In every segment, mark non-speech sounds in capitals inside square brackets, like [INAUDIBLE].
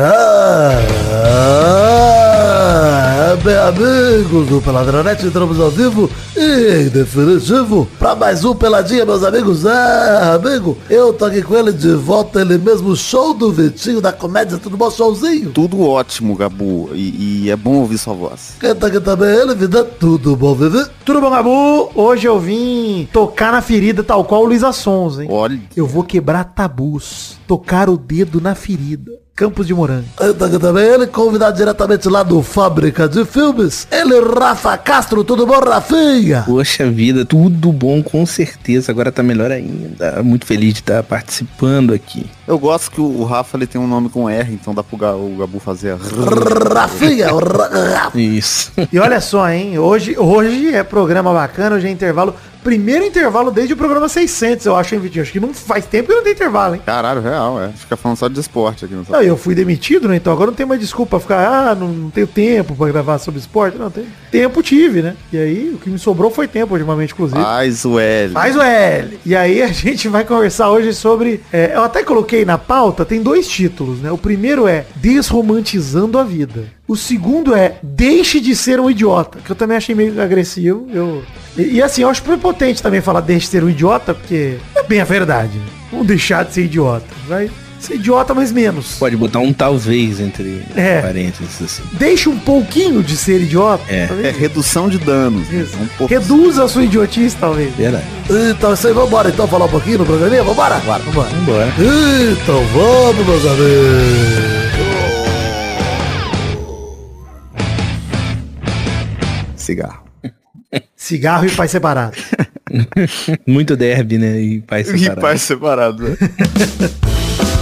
Ah, ah, bem amigos do Peladronete, entramos ao vivo e definitivo pra mais um Peladinha, meus amigos. Ah, amigo, eu tô aqui com ele de volta, ele mesmo, show do Vitinho da comédia, tudo bom, showzinho? Tudo ótimo, Gabu, e, e é bom ouvir sua voz. Quem tá aqui também, ele, vida, tudo bom, Vivi? Tudo bom, Gabu? Hoje eu vim tocar na ferida tal qual o Luiz Assons, hein? Olha, Eu vou quebrar tabus, tocar o dedo na ferida. Campos de Morango. Aqui também, ele, convidado diretamente lá do Fábrica de Filmes, ele, Rafa Castro, tudo bom, Rafinha? Poxa vida, tudo bom, com certeza. Agora tá melhor ainda. Muito feliz de estar participando aqui. eu gosto que o Rafa ele tem um nome com R, então dá pro o Gabu fazer. a- Rafinha. Isso. E olha só, hein? Hoje, hoje é programa bacana, hoje é intervalo. Primeiro intervalo desde o programa 600, eu acho, hein, Vitinho? Acho que não faz tempo que não tem intervalo, hein? Caralho, real, é. Fica falando só de esporte aqui no Não, eu fui demitido, né? Então agora não tem mais desculpa ficar, ah, não, não tenho tempo pra gravar sobre esporte. Não, tem tempo tive, né? E aí o que me sobrou foi tempo, ultimamente, inclusive. Faz o L. Faz o L. E aí a [LAUGHS] gente vai conversar hoje sobre. é, eu até coloquei na pauta, tem dois títulos, né? O primeiro é Desromantizando a Vida. O segundo é Deixe de ser um idiota, que eu também achei meio agressivo. Eu... E, e assim, eu acho prepotente também falar deixe de ser um idiota, porque é bem a verdade. Né? Vamos deixar de ser idiota. Vai ser idiota, mas menos. Pode botar um talvez entre É. parênteses assim. Deixe um pouquinho de ser idiota. É. talvez. É redução de danos. né? Isso. Um pouco- Reduza a sua idiotice, talvez. Verdade. Então, isso aí, vambora então falar um pouquinho no programinha? Vambora? Vambora. Vambora. Vambora. Então vamos, meus amigos. Cigarro. [LAUGHS] Cigarro e pai separado. [LAUGHS] Muito derby, né? E pai E separado. pai separado, né? [LAUGHS]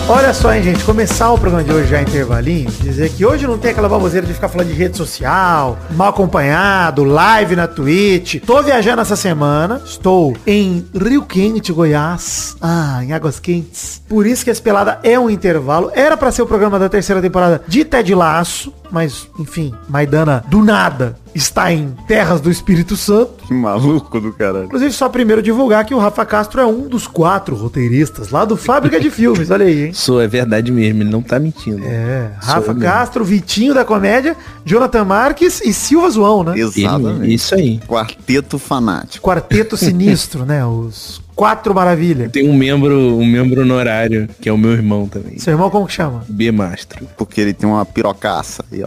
Olha só, hein, gente, começar o programa de hoje já intervalinho, dizer que hoje não tem aquela baboseira de ficar falando de rede social, mal acompanhado, live na Twitch. Tô viajando essa semana, estou em Rio Quente, Goiás. Ah, em Águas Quentes. Por isso que esse pelada é um intervalo. Era pra ser o programa da terceira temporada de Ted Laço, mas, enfim, Maidana do nada está em terras do Espírito Santo. Que maluco do caralho. Inclusive, só primeiro divulgar que o Rafa Castro é um dos quatro roteiristas lá do Fábrica de Filmes. Olha aí, hein? [LAUGHS] Sou, é verdade mesmo, ele não tá mentindo. É, Sou Rafa mesmo. Castro, Vitinho da comédia, Jonathan Marques e Silva Zoão, né? Exatamente. Ele- isso aí. Quarteto fanático. Quarteto sinistro, né? Os quatro maravilha. Tem um membro, um membro honorário, que é o meu irmão também. Seu irmão como que chama? B Mastro. Porque ele tem uma pirocaça. E é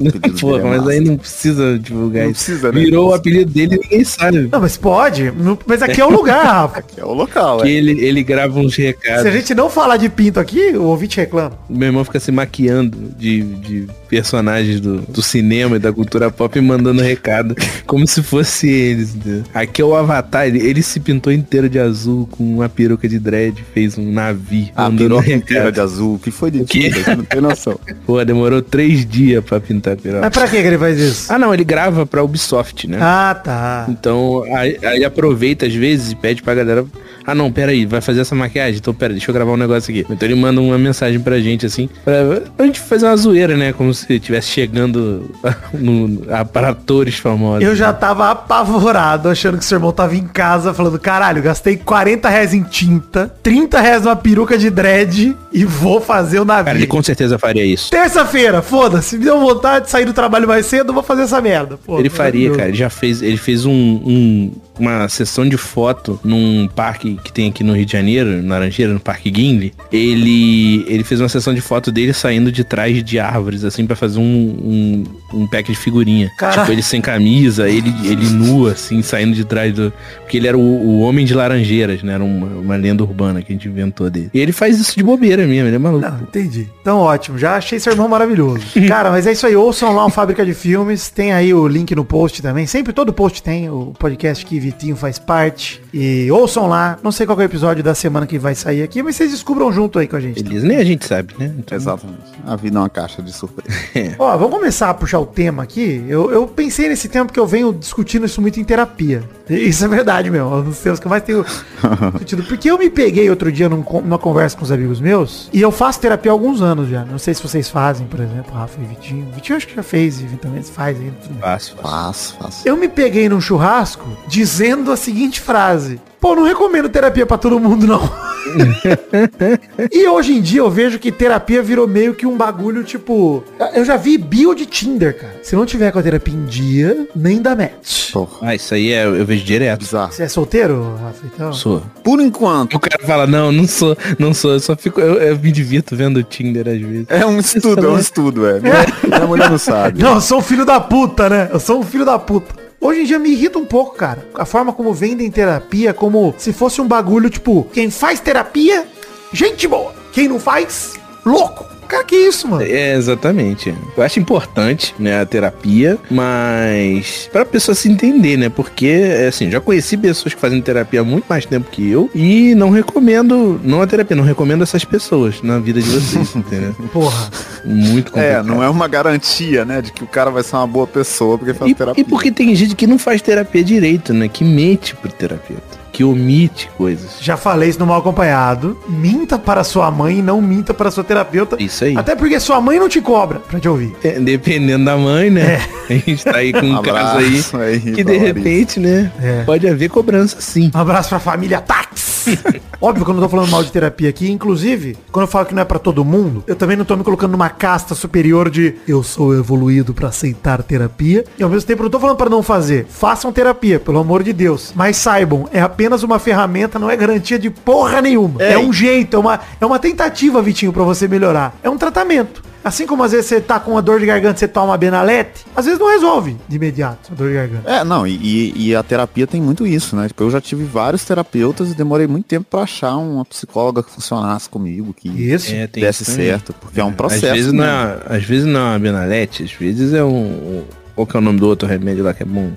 mas aí não precisa divulgar Não isso. precisa, né? Virou o apelido dele e ninguém sabe. Não, mas pode. Não- Mas aqui é o lugar, [LAUGHS] Rafa. É o local, Que é. ele, ele grava uns recados. Se a gente não falar de pinto aqui, o ouvinte reclama. Meu irmão fica se maquiando de, de personagens do, do cinema e da cultura pop e mandando recado como se fosse eles. entendeu? Aqui é o Avatar, ele, ele se pintou inteiro de azul com uma peruca de dread, fez um navio A piroca inteira de azul. Que foi de? Você não tem noção. [LAUGHS] Pô, demorou três dias pra pintar a piroca. Mas pra que que ele faz isso? Ah não, ele grava pra Ubisoft, né? Ah, tá. Então, aí, aí aproveita às vezes e pede pra galera. Ah não, pera aí, vai fazer essa maquiagem? Então pera, deixa eu gravar um negócio aqui. Então ele manda uma mensagem pra gente assim, pra, pra gente fazer uma zoeira, né? Como se estivesse chegando [LAUGHS] no, a- para atores famosos. Eu já tava apavorado, achando que seu irmão tava em casa, falando, caralho, gastei 40 reais em tinta, 30 reais numa peruca de dread e vou fazer o navio. Cara, ele com certeza faria isso. Terça-feira, foda-se, me deu vontade de sair do trabalho mais cedo, eu vou fazer essa merda. Pô, ele faria, cara. Ele já fez, ele fez um, um- uma sessão de foto num parque que tem aqui no Rio de Janeiro, em Laranjeira, no Parque Guinle. Ele, ele fez uma sessão de foto dele saindo de trás de árvores, assim, pra fazer um, um, um pack de figurinha. Caralho. Tipo, ele sem camisa, ele, ele nu, assim, saindo de trás do... Porque ele era o, o homem de laranjeiras, né? Era uma, uma lenda urbana que a gente inventou dele. E ele faz isso de bobeira mesmo, ele é maluco. Não, entendi. Então ótimo, já achei seu irmão maravilhoso. [LAUGHS] Cara, mas é isso aí, ouçam lá o Fábrica de Filmes, tem aí o link no post também, sempre todo post tem o podcast que Vitinho faz parte. E ouçam lá, não sei qual é o episódio da semana que vai sair aqui, mas vocês descubram junto aí com a gente. Beleza, nem a gente sabe, né? Então, Exatamente. A vida é uma caixa de surpresa. [LAUGHS] Ó, vamos começar a puxar o tema aqui. Eu, eu pensei nesse tema porque eu venho discutindo isso muito em terapia. Isso é verdade, meu. É um dos temas que eu mais tenho discutido. [LAUGHS] Porque eu me peguei outro dia num numa conversa com os amigos meus. E eu faço terapia há alguns anos já. Não sei se vocês fazem, por exemplo, Rafa e Vitinho. Vitinho acho que já fez, eventualmente faz ainda. Bem. Fácil, fácil. Fácil, fácil. Eu me peguei num churrasco dizendo a seguinte frase. Pô, não recomendo terapia pra todo mundo, não. [LAUGHS] e hoje em dia eu vejo que terapia virou meio que um bagulho, tipo... Eu já vi bio de Tinder, cara. Se não tiver com a terapia em dia, nem dá match. Porra, Ah, isso aí é, eu vejo direto. bizarro. Você é solteiro, Rafa? Então... Sou. Por enquanto. O cara fala, não, não sou, não sou, eu só fico, eu, eu me divirto vendo o Tinder às vezes. É um estudo, é um estudo, é. Minha, [LAUGHS] minha mulher não sabe. Não, eu sou um filho da puta, né? Eu sou um filho da puta. Hoje em dia me irrita um pouco, cara. A forma como vendem terapia, como se fosse um bagulho, tipo, quem faz terapia, gente boa. Quem não faz, louco. Cara, que isso, mano? É, exatamente. Eu acho importante, né, a terapia, mas pra pessoa se entender, né? Porque, assim, já conheci pessoas que fazem terapia há muito mais tempo que eu e não recomendo, não a terapia, não recomendo essas pessoas na vida de vocês, [LAUGHS] entendeu? Porra. Muito É, complicado. não é uma garantia, né, de que o cara vai ser uma boa pessoa porque faz E, terapia. e porque tem gente que não faz terapia direito, né? Que mente pro terapeuta. Que omite coisas. Já falei isso no mal acompanhado. Minta para sua mãe e não minta para sua terapeuta. Isso aí. Até porque sua mãe não te cobra pra te ouvir. É, Dependendo da mãe, né? A gente tá aí com um caso aí. Aí, Que de Larissa. repente, né? É. Pode haver cobrança sim. Um abraço pra família Tax. [LAUGHS] Óbvio que eu não tô falando mal de terapia aqui. Inclusive, quando eu falo que não é pra todo mundo, eu também não tô me colocando numa casta superior de eu sou evoluído pra aceitar terapia. E ao mesmo tempo, eu não tô falando pra não fazer. Façam terapia, pelo amor de Deus. Mas saibam, é apenas uma ferramenta, não é garantia de porra nenhuma. É, É. um jeito, é uma, é uma tentativa, Vitinho, pra você melhorar. É um tratamento. Assim como às vezes você tá com uma dor de garganta, você toma uma benalete, às vezes não resolve de imediato a dor de garganta. É, não, e, e- e a terapia tem muito isso, né? Tipo, eu já tive vários terapeutas e demorei muito tempo pra achar uma psicóloga que funcionasse comigo, que Isso. É, desse certo, porque é um processo. Às vezes, né? não é, às vezes não é uma benalete, às vezes é um... Qual que é o nome do outro remédio lá que é bom?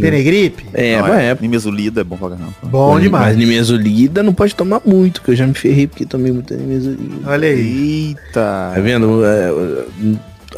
Tenegripe? É, Não, mas é. Nimesulida é bom pra caramba. Bom Mas demais. nimesulida não pode tomar muito, que eu já me ferrei porque tomei muita nimesulida. Olha aí. Eita! Tá vendo? É,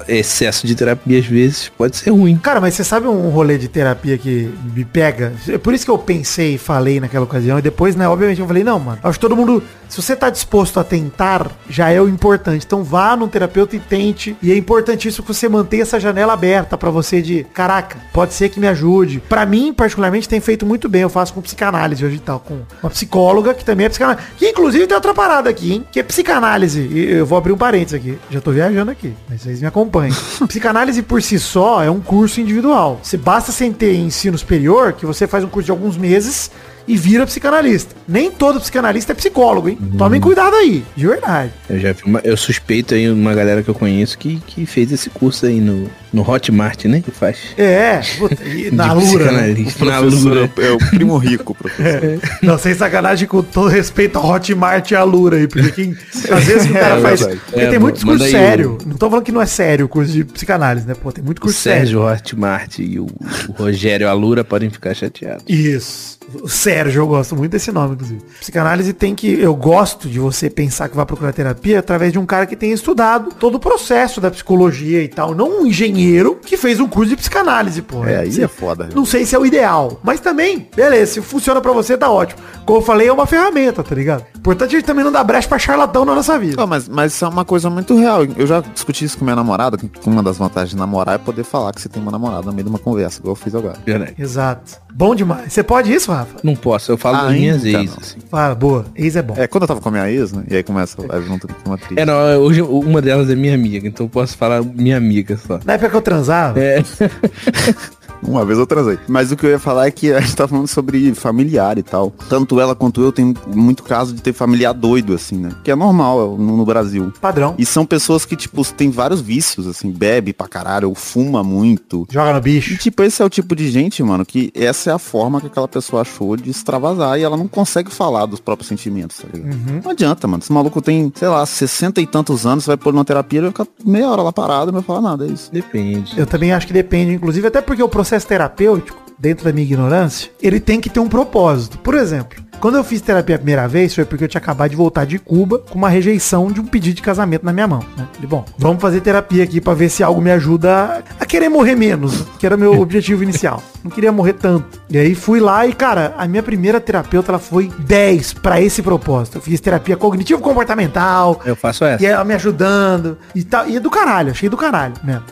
excesso de terapia às vezes pode ser ruim. Cara, mas você sabe um rolê de terapia que me pega? É por isso que eu pensei e falei naquela ocasião. E depois, né, obviamente eu falei, não, mano. Acho que todo mundo, se você tá disposto a tentar, já é o importante. Então vá num terapeuta e tente. E é importantíssimo que você mantenha essa janela aberta pra você de, caraca, pode ser que me ajude. Pra mim, particularmente, tem feito muito bem. Eu faço com psicanálise hoje e tal. Com uma psicóloga que também é psicanálise. Que inclusive tem outra parada aqui, hein? Que é psicanálise. E eu vou abrir um parênteses aqui. Já tô viajando aqui. Mas vocês me acompanhem. [LAUGHS] psicanálise por si só é um curso individual. Você basta sem ter ensino superior, que você faz um curso de alguns meses e vira psicanalista. Nem todo psicanalista é psicólogo, hein? Tomem cuidado aí, de verdade. Eu já vi uma, eu suspeito aí uma galera que eu conheço que, que fez esse curso aí no, no Hotmart, né? Que faz. É, e na Lura. né? Na Lura. é o primo rico, professor. Não, sem sacanagem, com todo respeito ao Hotmart e a Lura aí, porque quem, às vezes o cara É faz... verdade. Porque É, tem muitos manda cursos aí o- sério. Não tô falando que não é sério o curso de psicanálise, né? Pô, tem muito O curso sério. Sérgio Hotmart e o, o Rogério Alura podem ficar chateados. Isso. O Sérgio, eu gosto muito desse nome, inclusive. Psicanálise tem que. Eu gosto de você pensar que vai procurar terapia através de um cara que tenha estudado todo o processo da psicologia e tal. Não um engenheiro que fez um curso de psicanálise, pô. É, aí Você- é foda. Não sei se é o ideal. Mas também, beleza, se funciona pra você, tá ótimo. Como eu falei, é uma ferramenta, tá ligado? Importante a gente também não dar brecha pra charlatão na nossa vida. Ah, mas, mas isso é uma coisa muito real. Eu já discuti isso com minha namorada, que uma das vantagens de namorar é poder falar que você tem uma namorada no meio de uma conversa, igual eu fiz agora. Exato. Bom demais. Você pode isso, Rafa? Não posso, eu falo das Ainda minhas ex, assim. Fala, boa. Ex é bom. É, quando eu tava com a minha ex, né? E aí começa a junto com uma atriz. É, não, hoje uma delas é minha amiga, então eu posso falar minha amiga só. Na época que eu transava, É, [LAUGHS] Uma vez eu transei. Mas o que eu ia falar é que a gente tá falando sobre familiar e tal. Tanto ela quanto eu tem muito caso de ter familiar doido, assim, né? Que é normal no, no Brasil. padrão. E são pessoas que, tipo, tem vários vícios, assim, bebe pra caralho, ou fuma muito. Joga no bicho. E, tipo, esse é o tipo de gente, mano, que essa é a forma que aquela pessoa achou de extravasar e ela não consegue falar dos próprios sentimentos, tá ligado? Não adianta, mano. Esse maluco tem, sei lá, 60 e tantos anos, você vai pôr numa terapia, ele vai ficar meia hora lá parado e não vai falar nada, é isso. depende. Eu também acho que depende, inclusive, até porque o processo terapêutico, dentro da minha ignorância, ele tem que ter um propósito. Por exemplo, quando eu fiz terapia a primeira vez, foi porque eu tinha acabado de voltar de Cuba com uma rejeição de um pedido de casamento na minha mão. Né? Falei, bom, vamos fazer terapia aqui pra ver se algo me ajuda a querer morrer menos, que era meu [LAUGHS] objetivo inicial. Não queria morrer tanto. E aí fui lá e, cara, a minha primeira terapeuta, ela foi 10 pra esse propósito. Eu fiz terapia cognitivo-comportamental, Eu faço essa. e ela me ajudando e tal. E é do caralho, achei do caralho mesmo.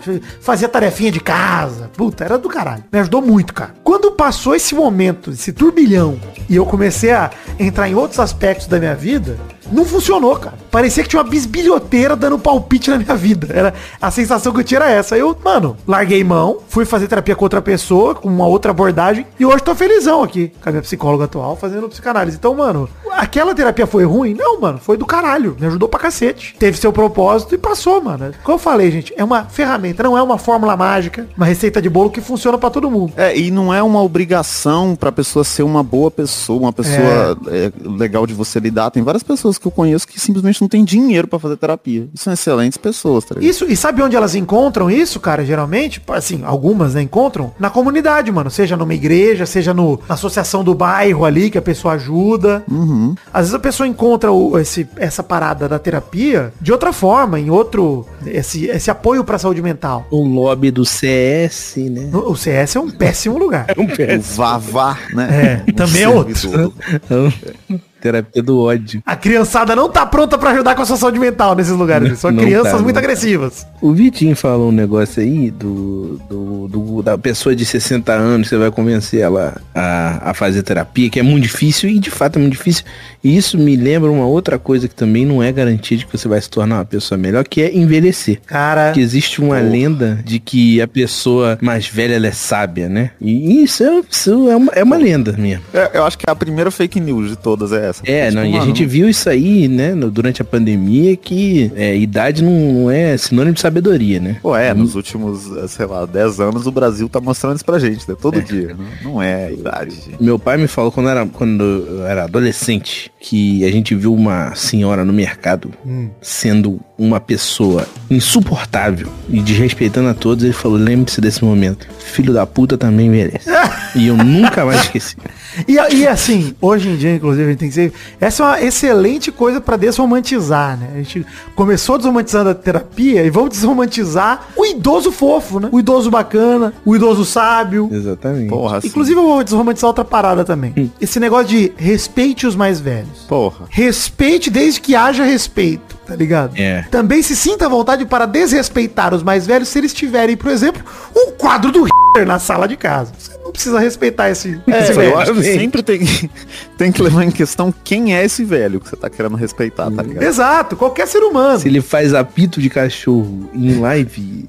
Fazia tarefinha de casa. Puta, era do caralho. Me ajudou muito, cara. Quando passou esse momento, esse turbilhão, e eu comecei a entrar em outros aspectos da minha vida, não funcionou, cara. Parecia que tinha uma bisbilhoteira dando palpite na minha vida. Era a sensação que eu tinha era essa. Eu, mano, larguei mão, fui fazer terapia com outra pessoa, com uma outra abordagem, e hoje tô felizão aqui, com a minha psicóloga atual, fazendo psicanálise. Então, mano, aquela terapia foi ruim? Não, mano, foi do caralho. Me ajudou pra cacete. Teve seu propósito e passou, mano. Como eu falei, gente, é uma ferramenta, não é uma fórmula mágica, uma receita de bolo que funciona pra todo mundo. É, e não é uma obrigação pra pessoa ser uma boa pessoa, uma pessoa é, legal de você lidar. Tem várias pessoas que eu conheço que simplesmente não tem dinheiro pra fazer terapia. E são excelentes pessoas, tá ligado? Isso, e sabe onde elas encontram isso, cara, geralmente? Assim, algumas, né, encontram na comunidade, mano. Seja numa igreja, seja no, na associação do bairro ali, que a pessoa ajuda. Uhum. Às vezes a pessoa encontra o- esse, essa parada da terapia de outra forma, em outro. Esse, esse apoio pra saúde mental. O lobby do CS, né? O CS é um péssimo lugar. Um O PS. Vavá, né? É, também é outro. Terapia do ódio. A criançada não tá pronta pra ajudar com a sua saúde mental nesses lugares. São [LAUGHS] Não crianças tá, muito não tá. agressivas. O Vitinho falou um negócio aí do, do, do- da pessoa de 60 anos, você vai convencer ela a, a fazer terapia, que é muito difícil, e de fato é muito difícil. E isso me lembra uma outra coisa que também não é garantia de que você vai se tornar uma pessoa melhor, que é envelhecer. Cara, Que existe uma lenda de que a pessoa mais velha ela é sábia, né? E isso é, isso é, uma, é uma lenda mesmo. É, eu acho que a primeira fake news de todas é essa. É, não, e a gente viu isso aí, né, no- durante a pandemia, que é, idade não, não é sinônimo de sabedoria, né? Pô, é, nos últimos, sei lá, 10 anos o Brasil tá mostrando isso pra gente, né? Todo dia. Não, não é a idade, gente. Meu pai me falou quando, era, quando eu era adolescente que a gente viu uma senhora no mercado sendo uma pessoa insuportável e desrespeitando a todos. Ele falou: lembre-se desse momento. Filho da puta também merece. [LAUGHS] e eu nunca mais esqueci. E, e assim, hoje em dia, inclusive, a gente tem que ser. Essa é uma excelente coisa pra desromantizar, né? A gente começou desromantizando a terapia e vamos desromantizar o idoso fofo, né? O idoso bacana, o idoso sábio. Exatamente. Porra, assim. Inclusive, eu vou desromantizar outra parada também. Esse negócio de respeite os mais velhos. Porra. Respeite desde que haja respeito, tá ligado? É. Também se sinta à vontade para desrespeitar os mais velhos se eles tiverem, por exemplo, um quadro do Hitler na sala de casa. Você precisa respeitar esse, esse É, velho. eu acho que sempre tem, que- [LAUGHS] tem que levar em questão quem é esse velho que você tá querendo respeitar, tá ligado? Exato, qualquer ser humano. Se ele faz apito de cachorro em live,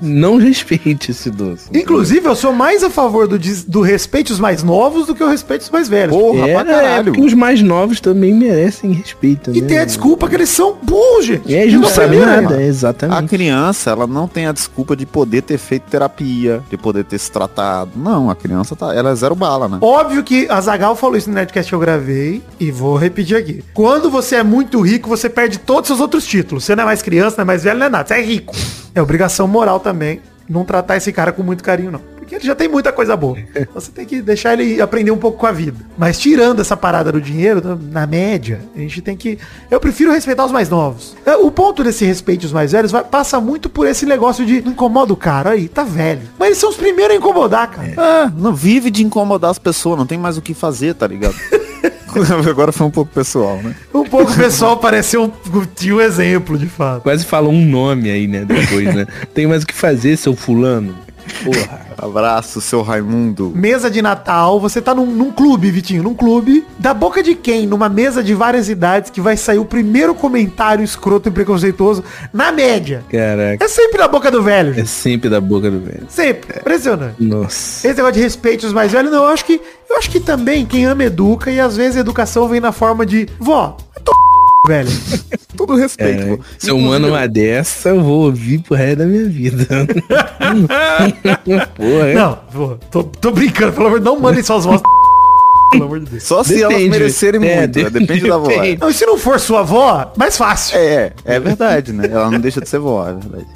não respeite esse doce. Inclusive, eu sou mais a favor do, do respeito os mais novos do que o respeito os mais velhos. Porra, é, pra é, caralho. porque os mais novos também merecem respeito. E né? tem a desculpa que eles são burros, gente. É, Eles não não sabem nada? A exatamente. criança, ela não tem a desculpa de poder ter feito terapia, de poder ter se tratado. Não, a criança tá, ela é zero bala, né? Óbvio que a Zagal falou isso no Nerdcast que eu gravei e vou repetir aqui. Quando você é muito rico, você perde todos os seus outros títulos. Você não é mais criança, não é mais velho, não é nada. Você é rico. É obrigação moral também não tratar esse cara com muito carinho, não. Porque ele já tem muita coisa boa. [LAUGHS] Você tem que deixar ele aprender um pouco com a vida. Mas tirando essa parada do dinheiro, na média, a gente tem que... Eu prefiro respeitar os mais novos. É, O ponto desse respeito aos mais velhos vai- passa muito por esse negócio de não incomoda o cara. Aí, tá velho. Mas eles são os primeiros a incomodar, cara. Ah, não vive de incomodar as pessoas, não tem mais o que fazer, tá ligado? [LAUGHS] [LAUGHS] Agora foi um pouco pessoal, né? Um pouco pessoal pareceu um, tinha um exemplo, de fato. Quase fala um nome aí, né? Depois, né? [LAUGHS] Tem mais o que fazer, seu fulano. Porra. Abraço, seu Raimundo. Mesa de Natal, você tá num, num clube, Vitinho, num clube. Da boca de quem? Numa mesa de várias idades que vai sair o primeiro comentário escroto e preconceituoso na média. Caraca. É sempre da boca do velho, É sempre da boca do velho. Sempre. Impressionante. Nossa. Esse negócio de respeito aos mais velhos, não, eu acho que. Eu acho que também quem ama educa e às vezes a educação vem na forma de. Vó, eu tô velho. [LAUGHS] Todo respeito. É, pô. se eu mando uma dessa, eu vou ouvir pro resto da minha vida. [LAUGHS] [LAUGHS] Porra, é. Não, tô, tô brincando, pelo amor de Deus, não mandem suas vozes. Pelo amor de Deus. Só se elas Depende. merecerem É, muito, né? depende da voz. depende. Não, e se não for sua avó, mais fácil. É, é verdade, né? Ela não deixa de ser vó, é verdade.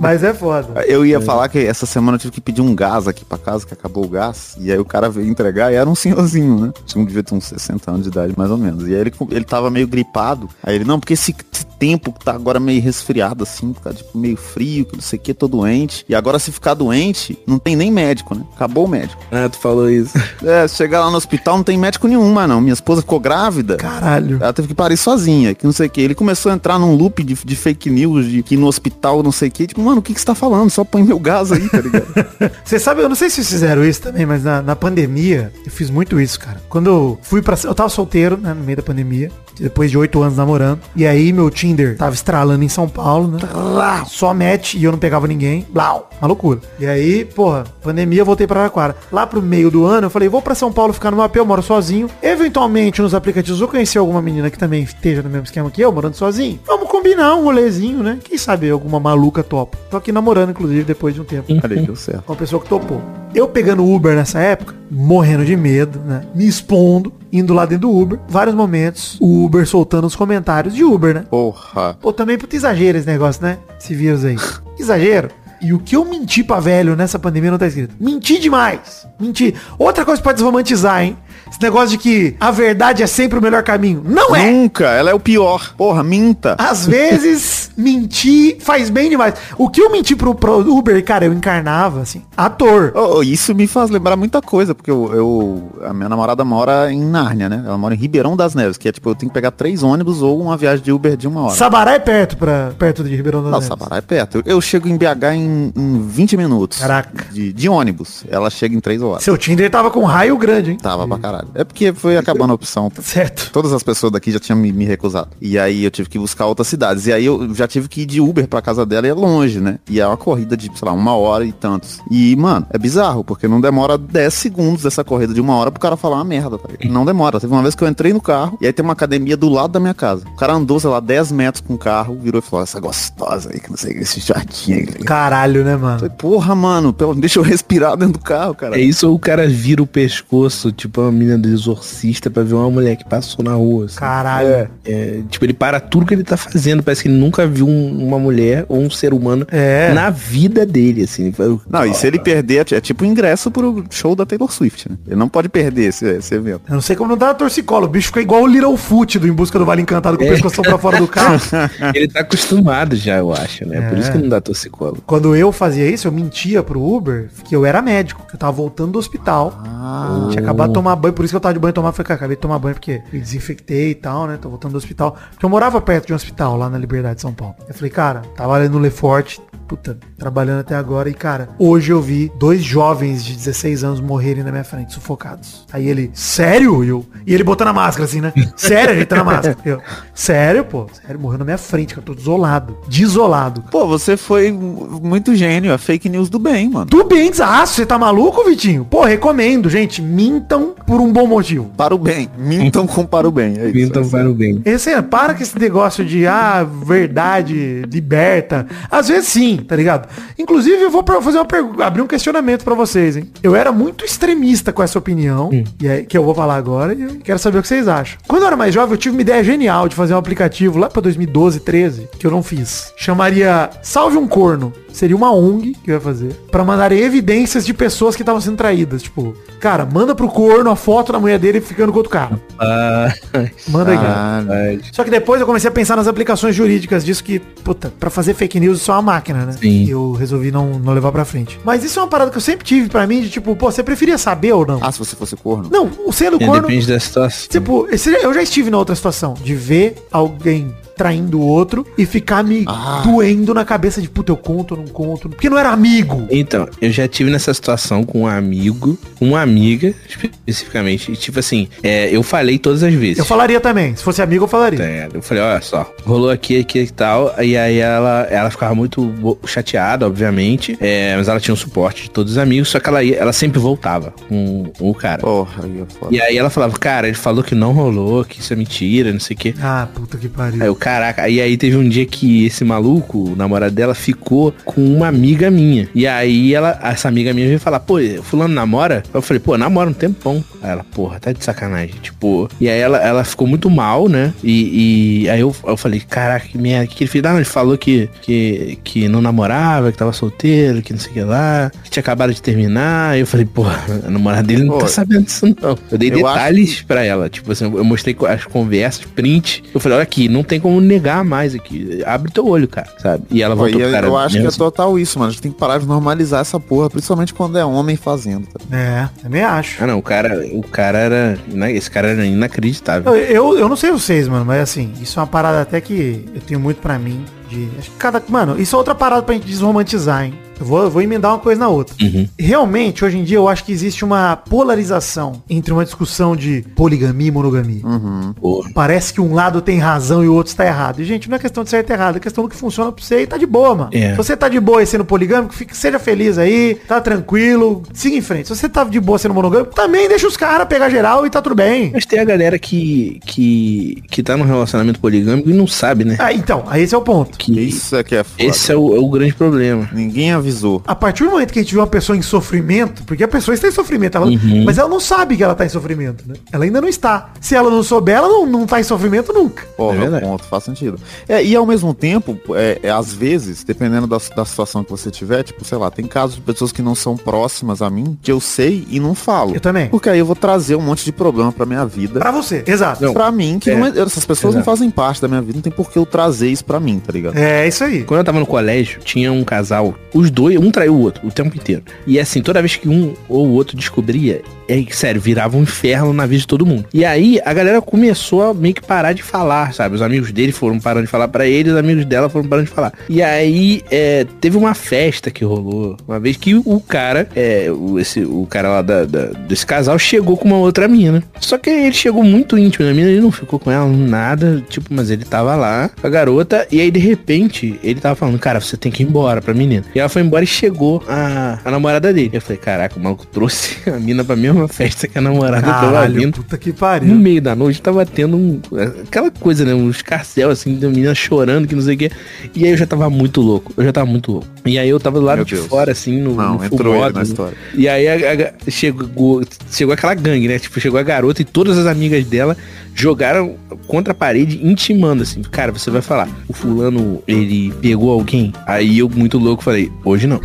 Mas é foda. Eu ia falar que essa semana eu tive que pedir um gás aqui pra casa, que acabou o gás. E aí o cara veio entregar e era um senhorzinho, né? Tinha devia ter uns 60 anos de idade, mais ou menos. E aí ele, ele tava meio gripado. Aí ele, não, porque se, se tempo que tá agora meio resfriado, assim, ficar tipo, meio frio, que não sei o que, tô doente. E agora se ficar doente, não tem nem médico, né? Acabou o médico. Ah, tu falou isso. [LAUGHS] É, chegar lá no hospital não tem médico nenhum, mas não. Minha esposa ficou grávida. Caralho. Ela teve que parir sozinha, que não sei o que. Ele começou a entrar num loop de, de fake news, de que no hospital não sei o que. Tipo, mano, o que que você tá falando? Só põe meu gás aí, tá ligado? [LAUGHS] Você sabe, eu não sei se fizeram isso também, mas na, na pandemia eu fiz muito isso, cara. Quando eu fui pra. Eu tava solteiro, né, no meio da pandemia, depois de oito anos namorando. E aí meu Tinder tava estralando em São Paulo, né? Lá, Só match e eu não pegava ninguém. Blau, uma loucura. E aí, porra, pandemia, eu voltei pra Araquara. Lá pro meio do ano, eu falei, vou pra São Paulo ficar no meu AP, eu moro sozinho. Eventualmente, nos aplicativos, eu conheci alguma menina que também esteja no mesmo esquema que eu, morando sozinho. Vamos combinar um rolezinho, né? Quem sabe alguma maluca topa. Tô aqui namorando, inclusive, depois de um tempo. Olha aí, deu certo. Uma pessoa que topou. Eu pegando Uber nessa época, morrendo de medo, né? Me expondo, indo lá dentro do Uber. Vários momentos, o Uber soltando os comentários de Uber, né? Porra. Pô, também puta exagero esse negócio, né? Esse vírus aí. [LAUGHS] Exagero. E o que eu menti pra velho nessa pandemia não tá escrito. Menti demais. Menti. Outra coisa pra desromantizar, hein? Esse negócio de que a verdade é sempre o melhor caminho. Não é! Nunca, ela é o pior. Porra, minta. Às vezes, [LAUGHS] mentir faz bem demais. O que eu menti pro, pro Uber, cara, eu encarnava, assim, ator. Oh, oh, isso me faz lembrar muita coisa, porque eu, eu- a minha namorada mora em Nárnia, né? Ela mora em Ribeirão das Neves, que é tipo, eu tenho que pegar três ônibus ou uma viagem de Uber de uma hora. Sabará é perto, pra, perto de Ribeirão das Não, Neves. Sabará é perto. Eu, eu chego em BH em, em 20 minutos. Caraca. De, de ônibus. Ela chega em 3 horas. Seu Tinder tava com um raio grande, hein? Tava pra caralho. É porque foi acabando a opção. [LAUGHS] Certo. Todas as pessoas daqui já tinham me, me recusado. E aí eu tive que buscar outras cidades. E aí eu já tive que ir de Uber pra casa dela e é longe, né? E é uma corrida de, sei lá, uma hora e tantos. E, mano, é bizarro, porque não demora 10 segundos essa corrida de uma hora pro cara falar uma merda, tá ligado? Não demora. Teve uma vez que eu entrei no carro e aí tem uma academia do lado da minha casa. O cara andou, sei lá, 10 metros com o carro, virou e falou, essa gostosa aí, que não sei, esse jardim aí. tá ligado? Caralho, né, mano? Falei, porra, mano, pelo, deixa eu respirar dentro do carro, cara. É isso ou o cara vira o pescoço, tipo uma menina do exorcista pra ver uma mulher que passou na rua. assim. Caralho. É, tipo, ele para tudo que ele tá fazendo. Parece que ele nunca viu um- uma mulher ou um ser humano É. na vida dele, assim. Fala, Não, e se ele perder, é tipo ingresso pro show da Taylor Swift, né? Ele não pode perder esse, esse evento. Eu não sei como não dá na torcicolo. O bicho fica igual o Littlefoot do Em Busca do Vale Encantado com o pescoço pra fora do carro. [LAUGHS] Ele tá acostumado já, eu acho, né? Por É. isso que não dá torcicolo. Quando eu fazia isso, eu mentia pro Uber que eu era médico. que Eu tava voltando do hospital. Ah, Tinha acabado de tomar banho, por isso que eu tava de banho tomar. Falei, cara, acabei de tomar banho porque me desinfectei e tal, né? Tô voltando do hospital. Porque eu morava perto de um hospital lá na Liberdade, São Paulo. Eu falei, cara, tava ali no Leforte, puta, trabalhando até agora. E, cara, hoje eu vi dois jovens de 16 anos morrerem na minha frente, sufocados. Aí ele, sério? Eu, e ele botando a máscara assim, né? [LAUGHS] Sério, ajeitando a máscara. Eu, sério, pô? Sério, morreu na minha frente, cara. Eu tô desolado. Desolado. Pô, você foi muito gênio, a fake news do bem, mano. Do bem, ah, você tá maluco, Vitinho? Pô, recomendo, gente. Mintam por um bom motivo. Para o bem. Mintam com para o bem. É isso. Então para o bem. Esse, é, para com esse negócio de, ah, verdade, liberta. Às vezes sim, tá ligado? Inclusive, eu vou fazer uma pergunta, abrir um questionamento pra vocês, hein? Eu era muito extremista com essa opinião, e é, que eu vou falar agora, e eu quero saber o que vocês acham. Quando eu era mais jovem, eu tive uma ideia genial de fazer um aplicativo lá pra 2012, 13, que eu não fiz. Chamaria Salve um Corno. Seria uma ONG que eu ia fazer. Pra mandarem evidências de pessoas que estavam sendo traídas. Tipo, cara, manda pro corno a foto da mulher dele ficando com outro cara. Ah, Manda aí, cara. Ah, Só que depois eu comecei a pensar nas aplicações jurídicas disso que, puta, pra fazer fake news isso é uma máquina, né? Sim. E eu resolvi não, não levar pra frente. Mas isso é uma parada que eu sempre tive pra mim, de tipo, pô, você preferia saber ou não? ah, se você fosse corno. Não, o sendo corno, depende da situação. tipo, eu já estive na outra situação, de ver alguém traindo o outro e ficar me Ah. doendo na cabeça de, puta, eu conto ou não conto, porque não era amigo. Então, eu já tive nessa situação com um amigo, uma amiga, especificamente. E, tipo assim, é, eu falei todas as vezes. Eu falaria também, se fosse amigo eu falaria. É, eu falei, olha só, rolou aqui, aqui e tal. E aí ela, ela ficava muito chateada, obviamente. é, mas ela tinha o suporte de todos os amigos, só que ela, ia, ela sempre voltava com, com o cara. Porra, aí é foda. E aí ela falava, cara, ele falou que não rolou, que isso é mentira, não sei o quê. Ah, puta que pariu. Aí eu, caraca, e aí teve um dia que esse maluco, o namorado dela, ficou com uma amiga minha. E aí ela, essa amiga minha veio falar, pô, fulano namora? Eu falei, pô, namora um tempão. Aí ela, porra, tá de sacanagem. Tipo, e aí ela, ela ficou muito mal, né? E, e aí eu, eu falei, caraca, que merda, que ele fez? Ah, ele falou que, que, que não namorava, que tava solteiro, que não sei o que lá, que tinha acabado de terminar. Aí eu falei, porra, a namorada dele não Pô, tá sabendo disso não. Eu dei eu acho detalhes pra ela, tipo assim, eu mostrei as conversas, print. Eu falei, olha aqui, não tem como vamos negar mais aqui. Abre teu olho, cara, sabe? E ela voltou pro cara. eu acho que é mesmo. total isso, mano. A gente tem que parar de normalizar essa porra, principalmente quando é homem fazendo. Tá? É, também acho. Ah, não, o cara, o cara era. Esse cara era inacreditável. Eu, eu, eu não sei vocês, mano, mas assim, isso é uma parada até que eu tenho muito pra mim. De, acho que cada. Mano, isso é outra parada pra gente desromantizar, hein? Eu vou, vou emendar uma coisa na outra. Uhum. Realmente, hoje em dia, eu acho que existe uma polarização entre uma discussão de poligamia e monogamia. Porra. Parece que um lado tem razão e o outro está errado. E, gente, não é questão de certo e errado, é questão do que funciona pra você e tá de boa, mano. É. Se você tá de boa e sendo poligâmico, fique, seja feliz aí, tá tranquilo, siga em frente. Se você tá de boa sendo monogâmico, também deixa os caras pegar geral e tá tudo bem. Mas tem a galera que, que, que tá num relacionamento poligâmico e não sabe, né? Ah, então, aí esse é o ponto. Que Isso é que é foda. esse é o, é o grande problema. Ninguém avisou. A partir do momento que a gente vê uma pessoa em sofrimento, porque a pessoa está em sofrimento, ela- Uhum. mas ela não sabe que ela tá em sofrimento, né? Ela ainda não está. Se ela não souber, ela não, não tá em sofrimento nunca. Porra, É verdade. ponto, faz sentido. É, e ao mesmo tempo, é, é, às vezes, dependendo da, da situação que você tiver, tipo, sei lá, tem casos de pessoas que não são próximas a mim, que eu sei e não falo. Eu também. Porque aí eu vou trazer um monte de problema pra minha vida. Pra você, exato. Não. Pra mim, que É. não é- essas pessoas não Exato. fazem parte da minha vida, não tem por que eu trazer isso pra mim, tá ligado? É isso aí. Quando eu tava no colégio, tinha um casal, os dois, um traiu o outro o tempo inteiro. E assim, toda vez que um ou o outro descobria, é sério, virava um inferno na vida de todo mundo. E aí a galera começou a meio que parar de falar, sabe? Os amigos dele foram parando de falar pra ele, os amigos dela foram parando de falar. E aí é, teve uma festa que rolou, uma vez que o cara, é, o, esse, o cara lá da, da- desse casal chegou com uma outra mina. Só que ele chegou muito íntimo da mina, ele não ficou com ela nada, tipo, mas ele tava lá com a garota, e aí de repente ele tava falando, cara, você tem que ir embora pra menina. E ela foi embora e chegou a, a namorada dele. Eu falei, caraca, o maluco trouxe [LAUGHS] a mina pra mesma festa que a namorada tava Caralho, vindo. puta que No pariu. meio da noite tava tendo um, aquela coisa, né? Um escarcel assim, da menina chorando, que não sei o quê. E aí eu já tava muito louco. Eu já tava muito louco. E aí eu tava do lado Meu de Deus. fora, assim, no, Não, no entrou ele na história. E aí a- a- chegou, chegou aquela gangue, né? Tipo, chegou a garota e todas as amigas dela jogaram contra a parede, intimando assim. Cara, você vai falar, o fulano, ele pegou alguém? Aí eu, muito louco, falei, hoje não.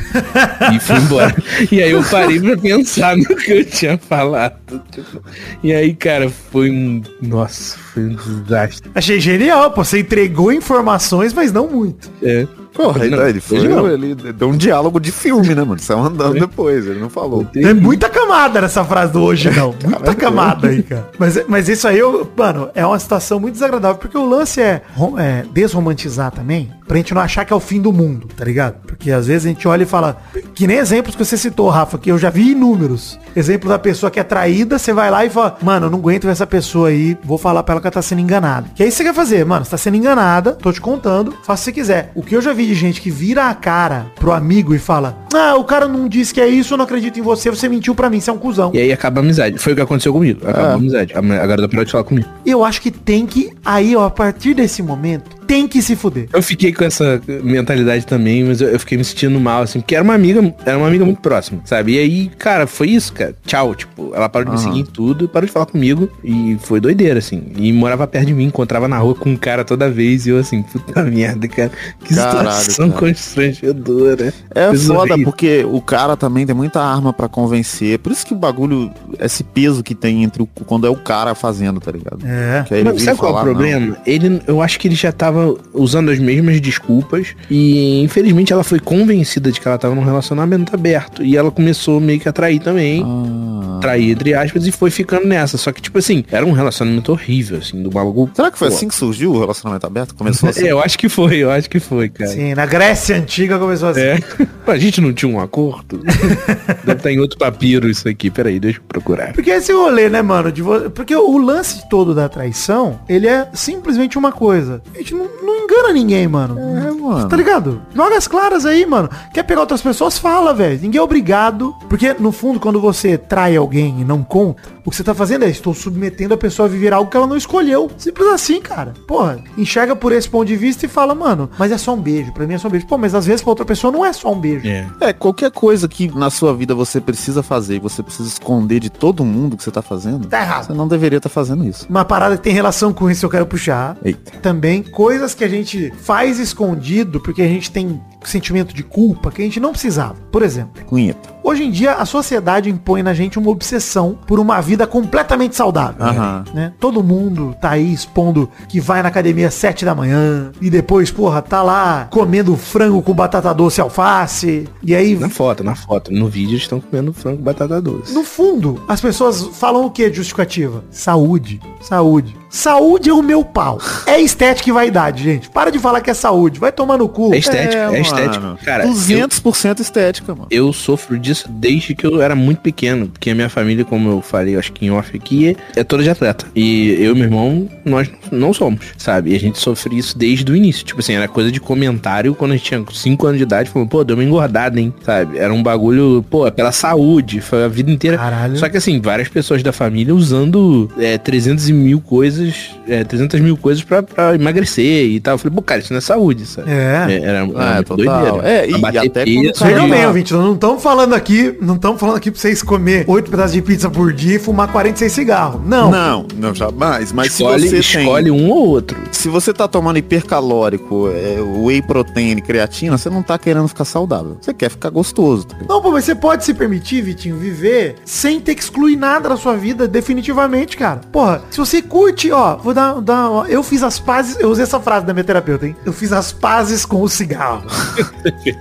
e fui embora. [LAUGHS] E aí eu parei pra pensar no que eu tinha falado. tipo. E aí, cara, foi um. Nossa, foi um desastre. Achei genial, pô. Você entregou informações, mas não muito. É. Porra, Não, ele, ele foi, não. ele deu um diálogo de filme, né, mano? Saiu andando depois, ele não falou. É muita camada nessa frase do hoje, não. [LAUGHS] Muita camada aí, cara. Mas, mas isso aí, eu, mano, é uma situação muito desagradável. Porque o lance é, é desromantizar também, pra gente não achar que é o fim do mundo, tá ligado? Porque às vezes a gente olha e fala, que nem exemplos que você citou, Rafa, que eu já vi inúmeros. Exemplo da pessoa que é traída, você vai lá e fala, mano, eu não aguento ver essa pessoa aí, vou falar pra ela que ela tá sendo enganada. Que aí você quer fazer, mano, você tá sendo enganada, tô te contando, faça se você quiser. O que eu já vi de gente que vira a cara pro amigo e fala, ah, o cara não disse que é isso, eu não acredito em você, você mentiu pra mim, você é um cuzão. E aí acaba a amizade. Foi o que aconteceu comigo. Acabou a amizade. A garota parou de falar comigo. Eu acho que tem que, aí, ó, a partir desse momento, tem que se fuder. Eu fiquei com essa mentalidade também, mas eu, eu fiquei me sentindo mal, assim, porque era uma amiga, era uma amiga muito próxima, sabe? E aí, cara, foi isso, cara. Tchau, tipo, ela parou de me seguir em tudo, parou de falar comigo e foi doideira, assim. E morava perto de mim, encontrava na rua com um cara toda vez e eu assim, puta [LAUGHS] merda, cara. Que Caralho, situação cara. constrangedora. É Coisa foda, horrível. porque o cara também tem muita arma pra convencer. Por isso que o bagulho, esse peso que tem entre o, quando é o cara fazendo, tá ligado? É. Que aí ele Mas sabe qual é o problema? Ele, eu acho que ele já tava usando as mesmas desculpas e infelizmente ela foi convencida de que ela tava num relacionamento aberto e ela começou meio que a trair também. Ah. Trair, entre aspas, e foi ficando nessa. Só que, tipo assim, era um relacionamento horrível, assim, do maluco. Será que foi Pô. assim que surgiu o relacionamento aberto? Começou assim? É, [LAUGHS] eu acho que foi, eu acho que foi, cara. Sim, na Grécia Antiga começou assim. É. [LAUGHS] A gente não tinha um acordo? [LAUGHS] Deve estar em outro papiro isso aqui. Peraí, deixa eu procurar. Porque esse rolê, né, mano? de vo- Porque o lance todo da traição, ele é simplesmente uma coisa. A gente não, não engana ninguém, mano. É, mano. Tá ligado? Joga as claras aí, mano. Quer pegar outras pessoas? Fala, velho. Ninguém é obrigado. Porque, no fundo, quando você trai alguém e não conta, o que você tá fazendo é, estou submetendo a pessoa a viver algo que ela não escolheu. Simples assim, cara. Porra, enxerga por esse ponto de vista e fala, mano, mas é só um beijo. Pra mim é só um beijo. Pô, mas às vezes pra outra pessoa não é só um beijo. É. É, qualquer coisa que na sua vida você precisa fazer e você precisa esconder de todo mundo que você tá fazendo, Tá errado. você não deveria estar fazendo isso. Uma parada que tem relação com isso eu quero puxar. Eita. Também coisas que a gente faz escondido porque a gente tem sentimento de culpa que a gente não precisava. Por exemplo, Cunheta. Hoje em dia, a sociedade impõe na gente uma obsessão por uma vida completamente saudável. Aham. Né? Todo mundo tá aí expondo que vai na academia às 7 da manhã e depois, porra, tá lá comendo frango com batata doce e alface. E aí, Na foto, na foto. No vídeo estão comendo frango com batata doce. no fundo, as pessoas falam o que de justificativa? Saúde. Saúde. Saúde é o meu pau. É estética e vaidade, gente. Para de falar que é saúde. Vai tomar no cu. É estética, é, É, estética. Cara, eu, 200% estética, mano. eu sofro disso desde que eu era muito pequeno. Porque a minha família, como eu falei, acho que em off aqui, é toda de atleta. E eu e meu irmão, nós não somos, sabe? E a gente sofre isso desde o início. Tipo assim, era coisa de comentário quando a gente tinha 5 anos de idade. Falando, pô, deu uma engordada, hein? Sabe? Era um bagulho, pô, é pela saúde. Foi a vida inteira. Caralho. Só que assim, várias pessoas da família usando é, 300 e mil coisas, é, 300 mil coisas pra, pra emagrecer e tal. Eu falei, pô, cara, isso não é saúde, sabe? É. Era, era Ah, muito total. doideira. É, e- e até peso, quando Veja Sim. bem, ouvinte, não estamos falando aqui, não estamos falando aqui pra vocês comer 8 pedaços de pizza por dia e fumar 46 cigarros. Não. Não, não jamais. Mas escolhe, se você escolhe tem... um ou outro. Se você tá tomando hipercalórico, é, whey protein, creatina, você não tá querendo ficar saudável. Você quer ficar gostoso. tá? Não, pô, mas você pode se permitir, Vitinho, viver sem ter que excluir nada da sua vida, definitivamente, cara. Porra, se você curte, ó, vou dar, dar ó, eu fiz as pazes, eu usei essa frase da minha terapeuta, hein? Eu fiz as pazes com o cigarro.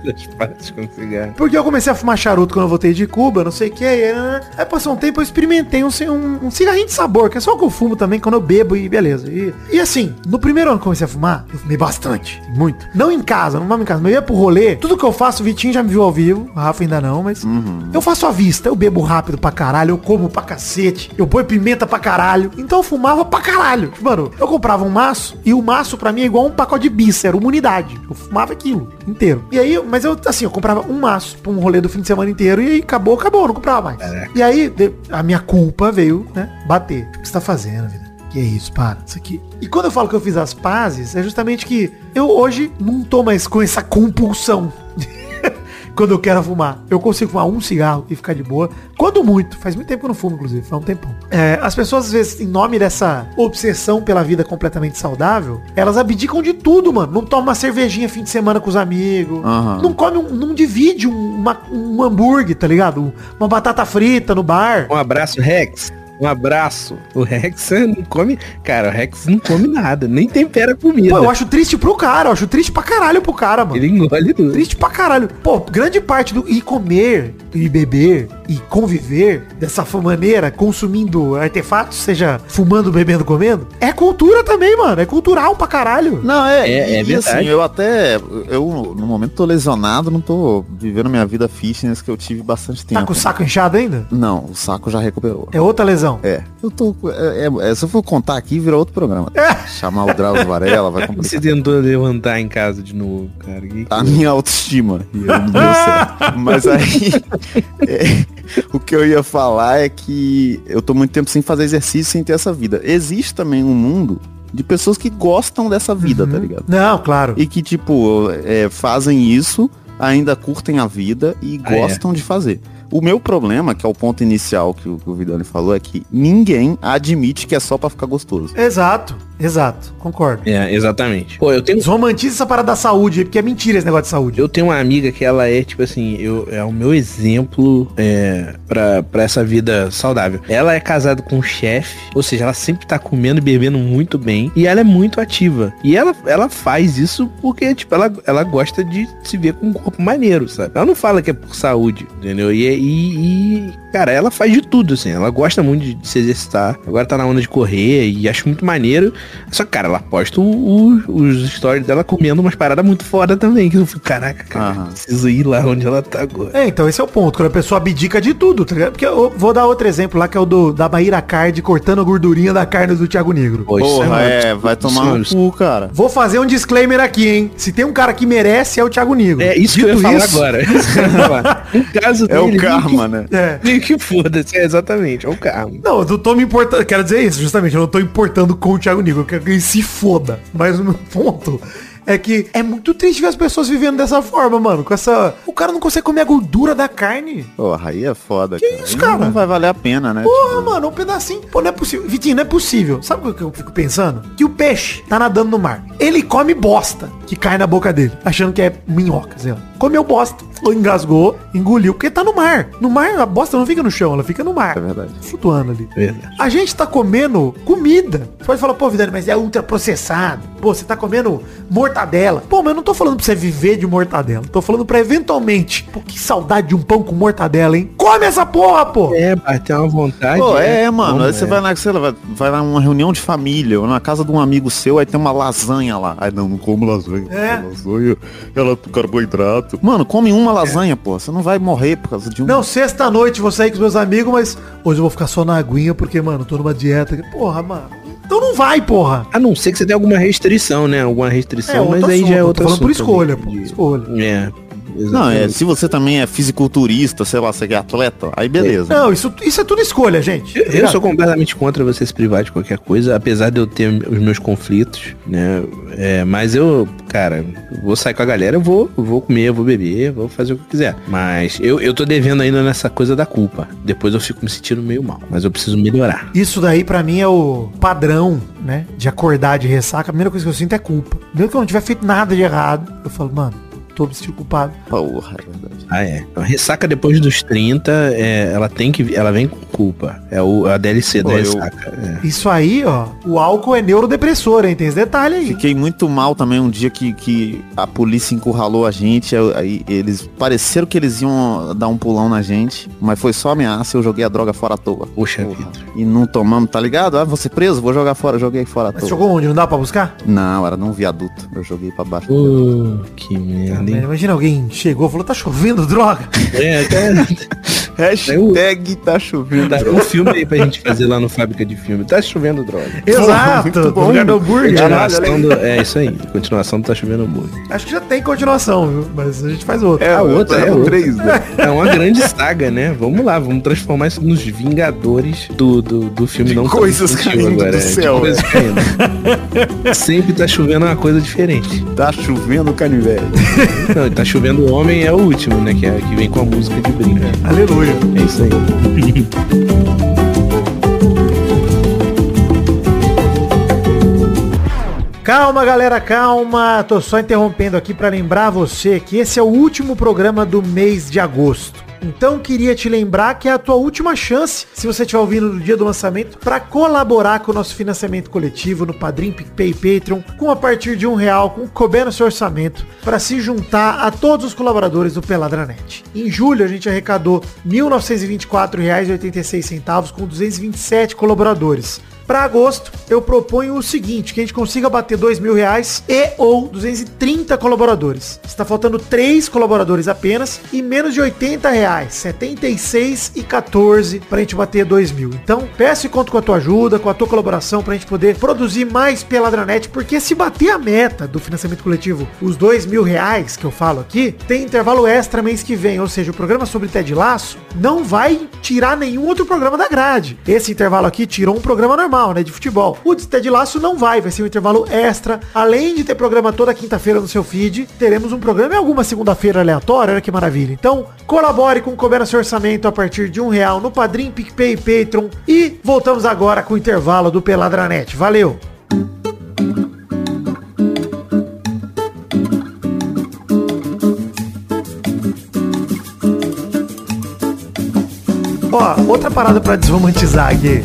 Das partes com cigarro. Porque eu comecei a fumar charuto quando eu voltei de Cuba, não sei o que. Aí, né? aí passou um tempo, eu experimentei um, um, um cigarrinho de sabor, que é só o que eu fumo também quando eu bebo e beleza. E, e assim, no primeiro ano que eu comecei a fumar, eu fumei bastante. Muito. Não em casa, não fumava em casa, mas eu ia pro rolê. Tudo que eu faço, o Vitinho já me viu ao vivo, o Rafa ainda não, mas eu faço à vista. Eu bebo rápido pra caralho, eu como pra cacete, eu ponho pimenta pra caralho. Então eu fumava pra caralho. Mano, eu comprava um maço e o maço pra mim é igual um pacote de bis, era uma unidade. Eu fumava aquilo inteiro. E aí, mas eu, assim, eu comprava um maço pra um rolê do fim de semana inteiro e aí acabou, acabou, não comprava mais. E aí, a minha culpa veio, né, bater. O que você tá fazendo, vida? Que é isso, para, isso aqui. E quando eu falo que eu fiz as pazes, é justamente que eu hoje não tô mais com essa compulsão. Quando eu quero fumar. Eu consigo fumar um cigarro e ficar de boa. Quando muito. Faz muito tempo que eu não fumo, inclusive. Faz um tempão. É, as pessoas, às vezes, em nome dessa obsessão pela vida completamente saudável, elas abdicam de tudo, mano. Não toma uma cervejinha fim de semana com os amigos. Aham. Não come, um, não divide um, uma- um hambúrguer, tá ligado? Uma batata frita no bar. Um abraço, Rex. Um abraço. O Rex não come. Cara, o Rex não come nada, nem tempera comida. Pô, eu acho triste pro cara. Eu acho triste pra caralho pro cara, mano. Ele engole tudo. Triste pra caralho. Pô, grande parte do ir comer, e beber, e conviver dessa maneira, consumindo artefatos, seja fumando, bebendo, comendo, é cultura também, mano. É cultural pra caralho. Não, é, É- é e verdade. assim, eu até, eu no momento tô lesionado, não tô vivendo minha vida fitness que eu tive bastante tempo. Tá com o saco inchado ainda? Não, o saco já recuperou. É outra lesão. É, eu tô, é, é- é, se eu for contar aqui, vira outro programa. Chamar o Drauzio Varela, vai Você complicar. tentou levantar em casa de novo, cara. Que- A minha autoestima. E eu não deu certo. Mas aí, é, [LAUGHS] o que eu ia falar é que eu tô muito tempo sem fazer exercício, sem ter essa vida. Existe também um mundo de pessoas que gostam dessa vida, tá ligado? Não, claro. E que, tipo, é, fazem isso, ainda curtem a vida e Ah, é. gostam de fazer. O meu problema, que é o ponto inicial que o, que o Vidani falou, é que ninguém admite que é só pra ficar gostoso. Exato, exato. Concordo. É, exatamente. Pô, eu tenho Desromantiza essa parada da saúde, aí, porque é mentira esse negócio de saúde. Eu tenho uma amiga que ela é, tipo assim, eu, é o meu exemplo é, pra, pra essa vida saudável. Ela é casada com um chefe, ou seja, ela sempre tá comendo e bebendo muito bem. E ela é muito ativa. E ela, ela faz isso porque, tipo, ela, ela gosta de se ver com um corpo maneiro, sabe? Ela não fala que é por saúde, entendeu? E, e, e, cara, ela faz de tudo, assim. Ela gosta muito de, de se exercitar. Agora tá na onda de correr e acho muito maneiro. Só que, cara, ela posta o- o- os stories dela comendo umas paradas muito foda também. Que eu fico, caraca, cara, Aham. preciso ir lá onde ela tá agora. É, então esse é o ponto, quando a pessoa abdica de tudo, tá ligado? Porque eu vou dar outro exemplo lá, que é o do, da Maíra Card cortando a gordurinha da carne do Thiago Negro. Pô, Porra, é, é, vai tomar no isso- cu, cara. Vou fazer um disclaimer aqui, hein? Se tem um cara que merece, é o Thiago Negro. É isso que eu ia Dito falar isso- agora. [LAUGHS] Isso que eu ia falar. [LAUGHS] No caso É o dele, karma, né? É. meio que foda-se, é exatamente, é o karma. Não, eu não tô me importando. Quero dizer isso, justamente. Eu não tô importando com o Thiago Negro. Eu quero que ele se foda. Mas o meu ponto é que é muito triste ver as pessoas vivendo dessa forma, mano. Com essa. O cara não consegue comer a gordura da carne. Porra, aí é foda, Que cara. isso, cara? Não vai valer a pena, né? Porra, Tipo, mano, um pedacinho. Pô, não é possível. Vitinho, não é possível. Sabe o que eu fico pensando? Que o peixe tá nadando no mar. Ele come bosta que cai na boca dele, achando que é minhoca, sei lá. Comeu bosta, engasgou, engoliu, porque tá no mar. No mar, a bosta não fica no chão, ela fica no mar. É verdade. Flutuando ali. Verdade. A gente tá comendo comida. Você pode falar, pô, Vidani, mas é ultraprocessado. Pô, você tá comendo mortadela. Pô, mas eu não tô falando pra você viver de mortadela. Tô falando pra eventualmente. Pô, que saudade de um pão com mortadela, hein? Come essa porra, pô! É, bater uma vontade. Pô, é, mano. Como Aí você é? vai na, sei lá, vai, vai numa reunião de família, ou na casa de um amigo seu, aí tem uma lasanha lá. Aí não, não como lasanha. É. Lasanha, ela tem carboidrato. Mano, come uma lasanha, pô. Você não vai morrer por causa de um. Não, sexta-noite vou sair com os meus amigos, mas hoje eu vou ficar só na aguinha, porque, mano, tô numa dieta. Porra, mano. Então não vai, porra. A não ser que você tenha alguma restrição, né? Alguma restrição, mas outro aí já é tô falando por escolha, pô. Escolha. É. Não, é, se você também é fisiculturista, sei lá, você é atleta, aí beleza. Não, isso, isso é tudo escolha, gente. Eu, eu sou completamente contra você se privar de qualquer coisa, apesar de eu ter os meus conflitos, né? É, mas eu, cara, vou sair com a galera, eu vou, eu vou comer, eu vou beber, eu vou fazer o que eu quiser. Mas eu, eu tô devendo ainda nessa coisa da culpa. Depois eu fico me sentindo meio mal. Mas eu preciso melhorar. Isso daí pra mim é o padrão, né? De acordar de ressaca. A primeira coisa que eu sinto é culpa. Mesmo que eu não tiver feito nada de errado, eu falo, mano, tô me sentindo culpado. Porra, é verdade. Ah, é. A ressaca depois dos 30, é, ela tem que. Ela vem com culpa. É o, a DLC Pô, da eu- ressaca. é. Isso aí, ó, o álcool é neurodepressor, hein? Tem esse detalhe aí. Fiquei muito mal também um dia que, que a polícia encurralou a gente, aí- aí eles pareceram que eles iam dar um pulão na gente, mas foi só ameaça, eu joguei a droga fora à toa. Poxa Porra. vida. E não tomamos, tá ligado? Ah, você preso, vou jogar fora, joguei fora à Mas toa. jogou onde? Não dá pra buscar? Não, era num viaduto, eu joguei pra baixo. Pô, que merda, hein? Imagina alguém chegou e falou, tá chovendo droga. É, cara. [LAUGHS] Hashtag tá chovendo. Dá um filme aí pra gente fazer lá no Fábrica de Filme. Tá chovendo droga. Exato, bom. lugar do hambúrguer. Continuação do, é isso aí. Continuação do Tá Chovendo Muito. Acho que já tem continuação, viu? Mas a gente faz outra. É, A outra, é o outra. 3, né? É uma grande saga, né? Vamos lá, vamos transformar isso nos Vingadores do, do, do filme De não coisas caindo do é, de céu, coisas caindo. Sempre tá chovendo uma coisa diferente. Tá chovendo canivete. Não, tá chovendo homem é o último, né? Que, é, que vem com a música de brinco. Aleluia. É isso aí. [LAUGHS] Calma, galera, calma. Tô só interrompendo aqui pra lembrar você que esse é o último programa do mês de agosto. Então queria te lembrar que é a tua última chance, se você estiver ouvindo no dia do lançamento, para colaborar com o nosso financiamento coletivo no Padrim, PicPay e Patreon, com a partir de um real, com couber no seu orçamento, para se juntar a todos os colaboradores do Peladranet. Em julho a gente arrecadou R$ 1.924,86 com 227 colaboradores. Para agosto, eu proponho o seguinte, que a gente consiga bater dois mil reais e ou 230 colaboradores. Está faltando três colaboradores apenas e menos de 80 reais, 76 e 14 para a gente bater dois mil. Então, peço e conto com a tua ajuda, com a tua colaboração para a gente poder produzir mais Peladranet, porque se bater a meta do financiamento coletivo, os dois mil reais que eu falo aqui, tem intervalo extra mês que vem, ou seja, o programa sobre Ted Laço não vai tirar nenhum outro programa da grade. Esse intervalo aqui tirou um programa normal, né, de futebol. O de Ted Laço não vai, vai ser um intervalo extra. Além de ter programa toda quinta-feira no seu feed, teremos um programa em alguma segunda-feira aleatória, olha que maravilha. Então, colabore com o seu orçamento a partir de um real no Padrim, PicPay e Patreon. E voltamos agora com o intervalo do Peladranet. Valeu! Ó, outra parada pra desromantizar aqui,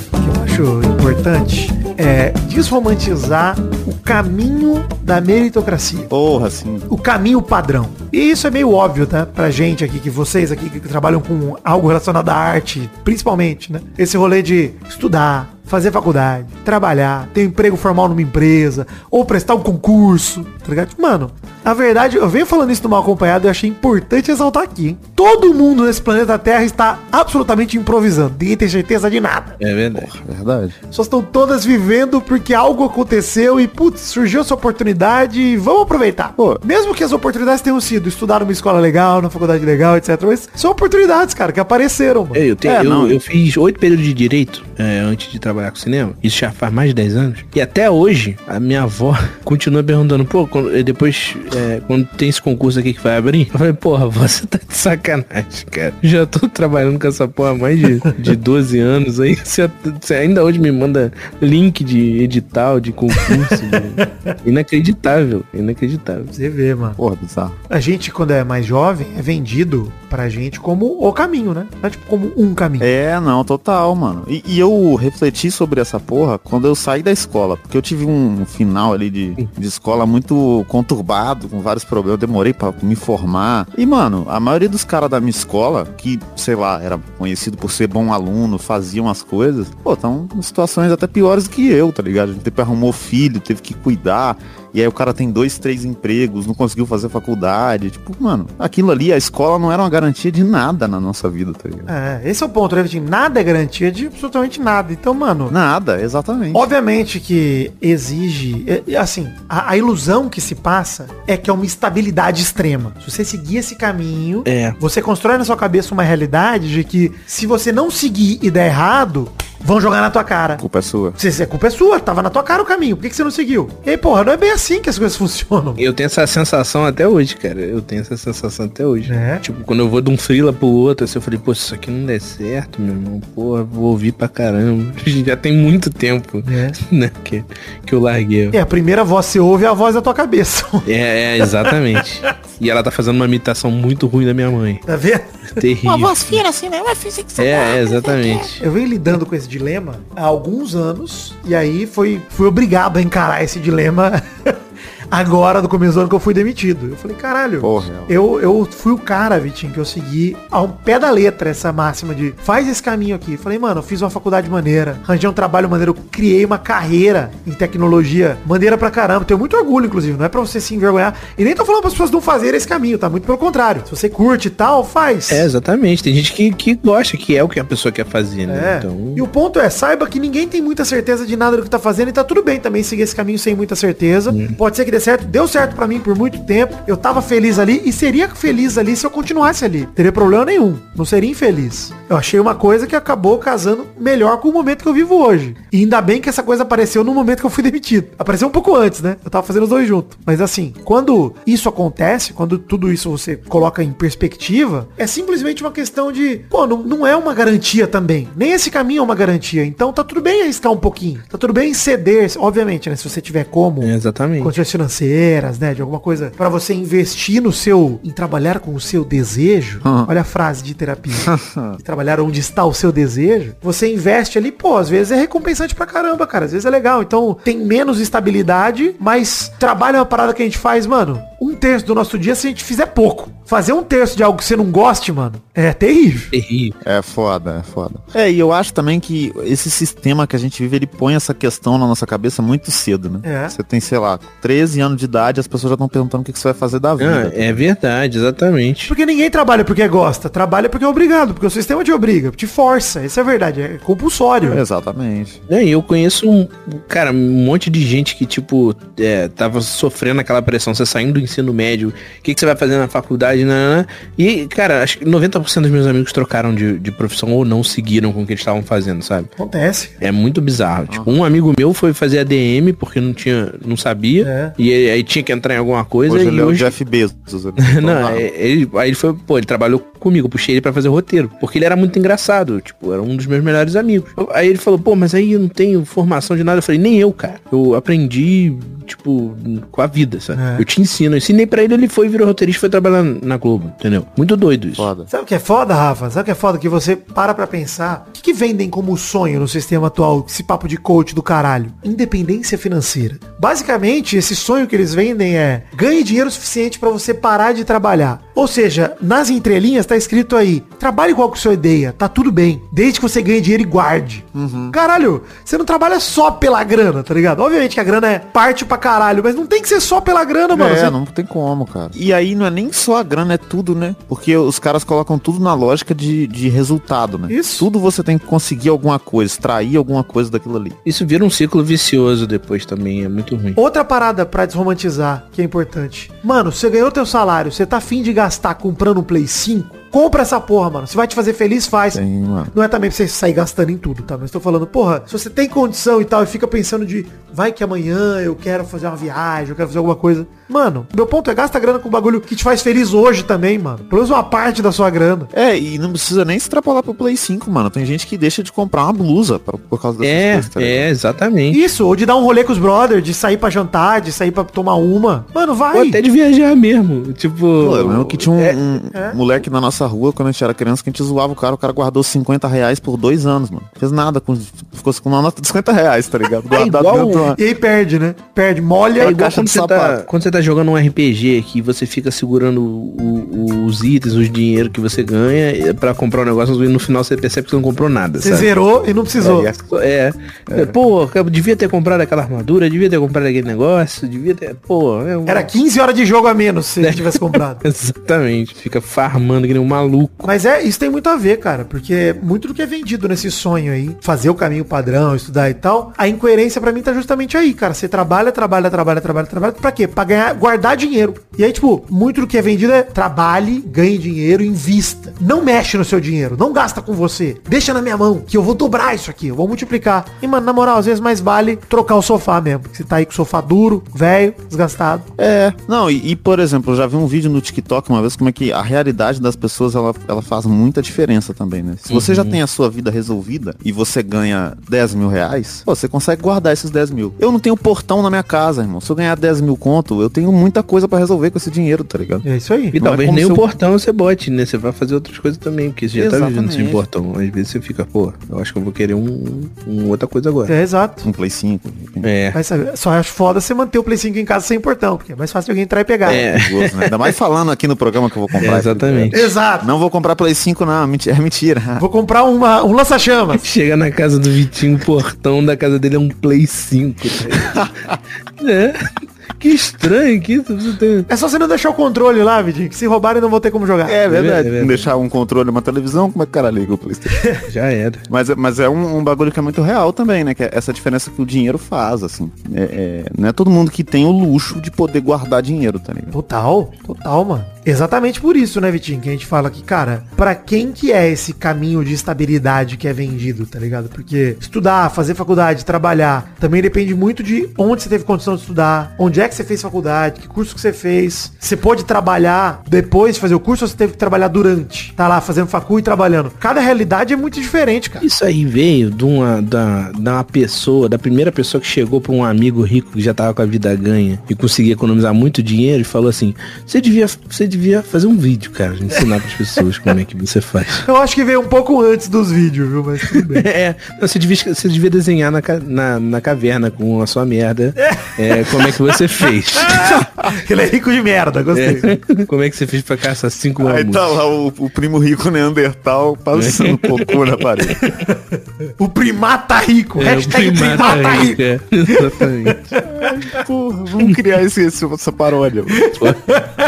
acho importante, é desromantizar o caminho da meritocracia. Porra, assim. O caminho padrão. E isso é meio óbvio, tá? Pra gente aqui, que vocês aqui que trabalham com algo relacionado à arte, principalmente, né? Esse rolê de estudar, fazer faculdade, trabalhar, ter um emprego formal numa empresa, ou prestar um concurso, tá ligado? Mano, a verdade, eu venho falando isso no mal acompanhado e achei importante exaltar aqui, hein? Todo mundo nesse planeta Terra está absolutamente improvisando. Ninguém tem certeza de nada. É verdade. Verdade. Pessoas estão todas vivendo porque algo aconteceu e, putz, surgiu essa oportunidade e vamos aproveitar. Pô. Mesmo que as oportunidades tenham sido estudar numa escola legal, numa faculdade legal, etc. Mas são oportunidades, cara, que apareceram, mano. É, eu, tenho, É, eu, não. eu fiz oito períodos de direito. é, antes de trabalhar com cinema. Isso já faz mais de 10 anos. E até hoje, a minha avó [LAUGHS] continua perguntando, pô, quando, depois, é, quando tem esse concurso aqui que vai abrir, eu falei, porra, você tá de sacanagem, cara. Já tô trabalhando com essa porra há mais de, de 12 anos aí. Você, você ainda hoje me manda link de edital, de concurso. de... [LAUGHS] Inacreditável, inacreditável. Você vê, mano. Porra, bizarro. A gente, quando é mais jovem, é vendido pra gente como o caminho, né? Não é tipo como um caminho. É, não, total, mano. E, e eu refleti sobre essa porra quando eu saí da escola. Porque eu tive um final ali de, de escola muito conturbado, com vários problemas. Eu demorei pra me formar. E, mano, a maioria dos caras da minha escola, que, sei lá, era conhecido por ser bom aluno, faziam as coisas, pô, estão em situações até piores do que eu, tá ligado? A gente arrumou filho, teve que cuidar. E aí o cara tem dois, três empregos, não conseguiu fazer faculdade. Tipo, mano, aquilo ali, a escola não era uma garantia de nada na nossa vida, tá ligado? É, esse é o ponto, né, Vitinho? Nada é garantia de absolutamente nada. Então, mano. Nada, exatamente. Obviamente que exige. é, é, Assim, a, a ilusão que se passa é que é uma estabilidade extrema. Se você seguir esse caminho, É. você constrói na sua cabeça uma realidade de que se você não seguir e der errado, vão jogar na tua cara. Culpa é sua. Se se a culpa é sua, tava na tua cara o caminho. Por que, que você não seguiu? E aí, porra, não é bem assim que as coisas [LAUGHS] funcionam. Eu tenho essa sensação até hoje, cara. Eu tenho essa sensação até hoje. É. Tipo, quando eu vou de um freela pro outro, assim, eu falei, pô, isso aqui não der certo, meu irmão, porra, vou ouvir pra caramba. [LAUGHS] Já tem muito tempo, É. [LAUGHS] né, que, que eu larguei. É, a primeira voz que você ouve é a voz da tua cabeça. É, é, exatamente. e ela tá fazendo uma imitação muito ruim da minha mãe. tá vendo? [LAUGHS] Terrível. fina assim, né? Fazer que você É, é, exatamente. Eu venho lidando com esse dilema há alguns anos e aí foi, fui obrigado a encarar esse dilema agora, no começo do ano que eu fui demitido. Eu falei, caralho, Porra. eu, eu fui o cara, Vitinho, que eu segui ao pé da letra essa máxima de faz esse caminho aqui. Eu falei, mano, eu fiz uma faculdade maneira, arranjei um trabalho maneiro, criei uma carreira em tecnologia maneira pra caramba. Tenho muito orgulho, inclusive, não é pra você se envergonhar. E nem tô falando para as pessoas não fazerem esse caminho, tá? Muito pelo contrário. Se você curte e tal, faz. É, exatamente. Tem gente que, que gosta, que é o que a pessoa quer fazer, né? É. Então. E o ponto é, saiba que ninguém tem muita certeza de nada do que tá fazendo e tá tudo bem também seguir esse caminho sem muita certeza. Pode ser que dê certo. Deu certo pra mim por muito tempo. Eu tava feliz ali e seria feliz ali se eu continuasse ali. Teria problema nenhum. Não seria infeliz. Eu achei uma coisa que acabou casando melhor com o momento que eu vivo hoje. E ainda bem que essa coisa apareceu no momento que eu fui [LAUGHS] demitido. Apareceu um pouco antes, né? Eu tava fazendo os dois juntos. Mas assim, quando isso acontece, quando tudo isso você coloca em perspectiva, é simplesmente uma questão de, pô, não, não é uma garantia também. Nem esse caminho é uma garantia. Então tá tudo bem arriscar um pouquinho. Tá tudo bem ceder, obviamente, né? Se você tiver como É, exatamente. condições financeiras, né, de alguma coisa para você investir no seu, em trabalhar com o seu desejo. Olha a frase de terapia. [LAUGHS] De trabalhar onde está o seu desejo. Você investe ali, pô, às vezes é recompensante pra caramba, cara. Às vezes é legal. Então tem menos estabilidade, mas trabalho é uma parada que a gente faz, mano. Um terço do nosso dia se a gente fizer pouco. Fazer um terço de algo que você não goste, mano, é terrível. Terrível. É foda, é foda. É, e eu acho também que esse sistema que a gente vive, ele põe essa questão na nossa cabeça muito cedo, né? É. Você tem, sei lá, 13 anos de idade, as pessoas já estão perguntando o que você vai fazer da vida. Ah, é verdade, exatamente. Porque ninguém trabalha porque gosta. Trabalha porque é obrigado. Porque o sistema te obriga, te força. Isso é verdade. É compulsório. Exatamente. É, e eu conheço um, cara, um monte de gente que, tipo, é, tava sofrendo aquela pressão, você saindo do ensino médio, o que, que você vai fazer na faculdade, né? E, cara, acho que 90% dos meus amigos trocaram de, de profissão ou não seguiram com o que eles estavam fazendo, sabe? Acontece. É muito bizarro. Tipo, um amigo meu foi fazer ADM porque não tinha, não sabia. É. E aí, aí tinha que entrar em alguma coisa Hoje e ele é o. Jeff Bezos. né? [LAUGHS] Não, é- ele, aí ele foi, pô, ele trabalhou comigo, eu puxei ele pra fazer roteiro, porque ele era muito engraçado, tipo, era um dos meus melhores amigos. Aí ele falou, pô, mas aí eu não tenho formação de nada. Eu falei, nem eu, cara. Eu aprendi, tipo, com a vida, sabe? É. Eu te ensino. Eu ensinei pra ele, ele foi, virou roteirista e foi trabalhar na Globo, entendeu? Muito doido isso. Foda. Sabe o que é foda, Rafa? Sabe o que é foda? Que você para pra pensar. O que, que vendem como sonho no sistema atual? Esse papo de coach do caralho. Independência financeira. Basicamente, esse sonho que eles vendem é ganhe dinheiro suficiente pra você parar de trabalhar. Ou seja, nas entrelinhas tá escrito aí, trabalhe igual que sua ideia, tá tudo bem. Desde que você ganhe dinheiro e guarde. Caralho, você não trabalha só pela grana, tá ligado? Obviamente que a grana é parte pra caralho, mas não tem que ser só pela grana, mano. É, Você- não tem como, cara. E aí não é nem só a grana, é tudo, né? Porque os caras colocam tudo na lógica de, de resultado, né? Isso. Tudo você tem que conseguir alguma coisa, extrair alguma coisa daquilo ali. Isso vira um ciclo vicioso depois também, é muito ruim. Outra parada pra desromantizar, que é importante. Mano, você ganhou teu salário, você tá afim de gastar comprando um Play 5? Compra essa porra, mano. Se vai te fazer feliz, faz. Sim, mano. Não é também pra você sair gastando em tudo, tá? Mas tô falando, porra, se você tem condição e tal, e fica pensando de, vai que amanhã eu quero fazer uma viagem, eu quero fazer alguma coisa. Mano, meu ponto é gasta grana com bagulho que te faz feliz hoje também, mano. Pelo menos uma parte da sua grana. É, e não precisa nem extrapolar pro Play 5, mano. Tem gente que deixa de comprar uma blusa pra- por causa dessas É, coisas, tá é, exatamente. Isso, ou de dar um rolê com os brothers, de sair pra jantar, de sair pra tomar uma. Mano, vai. Ou até de viajar mesmo. Tipo. Pô, eu lembro que tinha um, um é. moleque na nossa rua, quando a gente era criança, que a gente zoava o cara, o cara guardou 50 reais por dois anos, mano. Fez nada, com, ficou com uma nota de 50 reais, tá ligado? [LAUGHS] Guardado igual- dentro uma- E aí perde, né? Perde, molha. É a igual caixa quando de você, tá, sapato. quando você tá jogando um RPG que você fica segurando o- o- os itens, os dinheiro que você ganha eh, pra comprar um negócio e no final você percebe que você não comprou nada, Você sabe? zerou e não precisou. É, é. Pô, eu devia ter comprado aquela armadura, devia ter comprado aquele negócio, devia ter. Pô, é um- Era 15 horas de jogo a menos se tivesse comprado. [LAUGHS] Exatamente. Fica farmando que nem um maluco. Mas é, isso tem muito a ver, cara, porque muito do que é vendido nesse sonho aí, fazer o caminho padrão, estudar e tal, a incoerência pra mim tá justamente aí, cara. Você trabalha, trabalha, trabalha, trabalha, trabalha, pra quê? Pra ganhar, guardar dinheiro. E aí, tipo, muito do que é vendido é trabalhe, ganhe dinheiro, invista. Não mexe no seu dinheiro, não gasta com você. Deixa na minha mão, que eu vou dobrar isso aqui, eu vou multiplicar. E, mano, na moral, às vezes mais vale trocar o sofá mesmo. Você tá aí com o sofá duro, velho, desgastado. É, não, e, e, por exemplo, eu já vi um vídeo no TikTok uma vez como é que a realidade das pessoas ela, ela faz muita diferença também, né? Se você já tem a sua vida resolvida e você ganha 10 mil reais, pô, você consegue guardar esses 10 mil. Eu não tenho portão na minha casa, irmão. Se eu ganhar 10 mil conto, eu tenho muita coisa pra resolver com esse dinheiro, tá ligado? É isso aí. E Não é talvez como nem o eu- portão você bote, né? Você vai fazer outras coisas também, porque você já tá vivendo sem Exatamente. portão. Às vezes você fica, pô, eu acho que eu vou querer um, um outra coisa agora. É, exato. Um Play 5. de repente. É. Saber. Só acho foda você manter o Play 5 em casa sem portão, porque é mais fácil de alguém entrar e pegar. É. Né? Ainda mais falando aqui no programa que eu vou comprar. É, exatamente. Exato. Não vou comprar Play 5, não. É mentira. [LAUGHS] Vou comprar uma, um lança-chamas. [LAUGHS] Chega na casa do Vitinho, o portão da casa dele é um Play 5. tá ligado? é. Que estranho que isso. Tem... É só você não deixar o controle lá, Vidinho, que se roubarem não vou ter como jogar. É verdade. verdade. Não deixar um controle numa televisão, como é que o cara liga o Playstation? [LAUGHS] Já era. Mas, mas é um, um bagulho que é muito real também, né? Que é essa diferença que o dinheiro faz, assim. É, é- não é todo mundo que tem o luxo de poder guardar dinheiro, tá ligado? Total, total, mano. Exatamente por isso, né, Vitinho, que a gente fala que, cara, pra quem que é esse caminho de estabilidade que é vendido, tá ligado? Porque estudar, fazer faculdade, trabalhar, também depende muito de onde você teve condição de estudar, onde é que você fez faculdade, que curso que você fez. Você pode trabalhar depois de fazer o curso ou você teve que trabalhar durante? Tá lá fazendo facu e trabalhando. Cada realidade é muito diferente, cara. Isso aí veio de uma, da, da pessoa, da primeira pessoa que chegou pra um amigo rico que já tava com a vida ganha e conseguia economizar muito dinheiro e falou assim, você devia, você devia fazer um vídeo, cara, ensinar pras pessoas como é que você faz. [LAUGHS] Eu acho que veio um pouco antes dos vídeos, viu? Mas tudo bem. [LAUGHS] É, você, devia, você devia desenhar na, na, na caverna com a sua merda. É, como é que você [LAUGHS] fez? [LAUGHS] Ele é rico de merda, gostei. É, como é que você fez pra caçar cinco Aí mamuts? tá lá o, o primo rico Neandertal passando cocô na parede. [LAUGHS] O primata rico. É, o Hashtag primata primata rico, rico. é, exatamente. Porra, vamos criar esse, esse- essa paródia.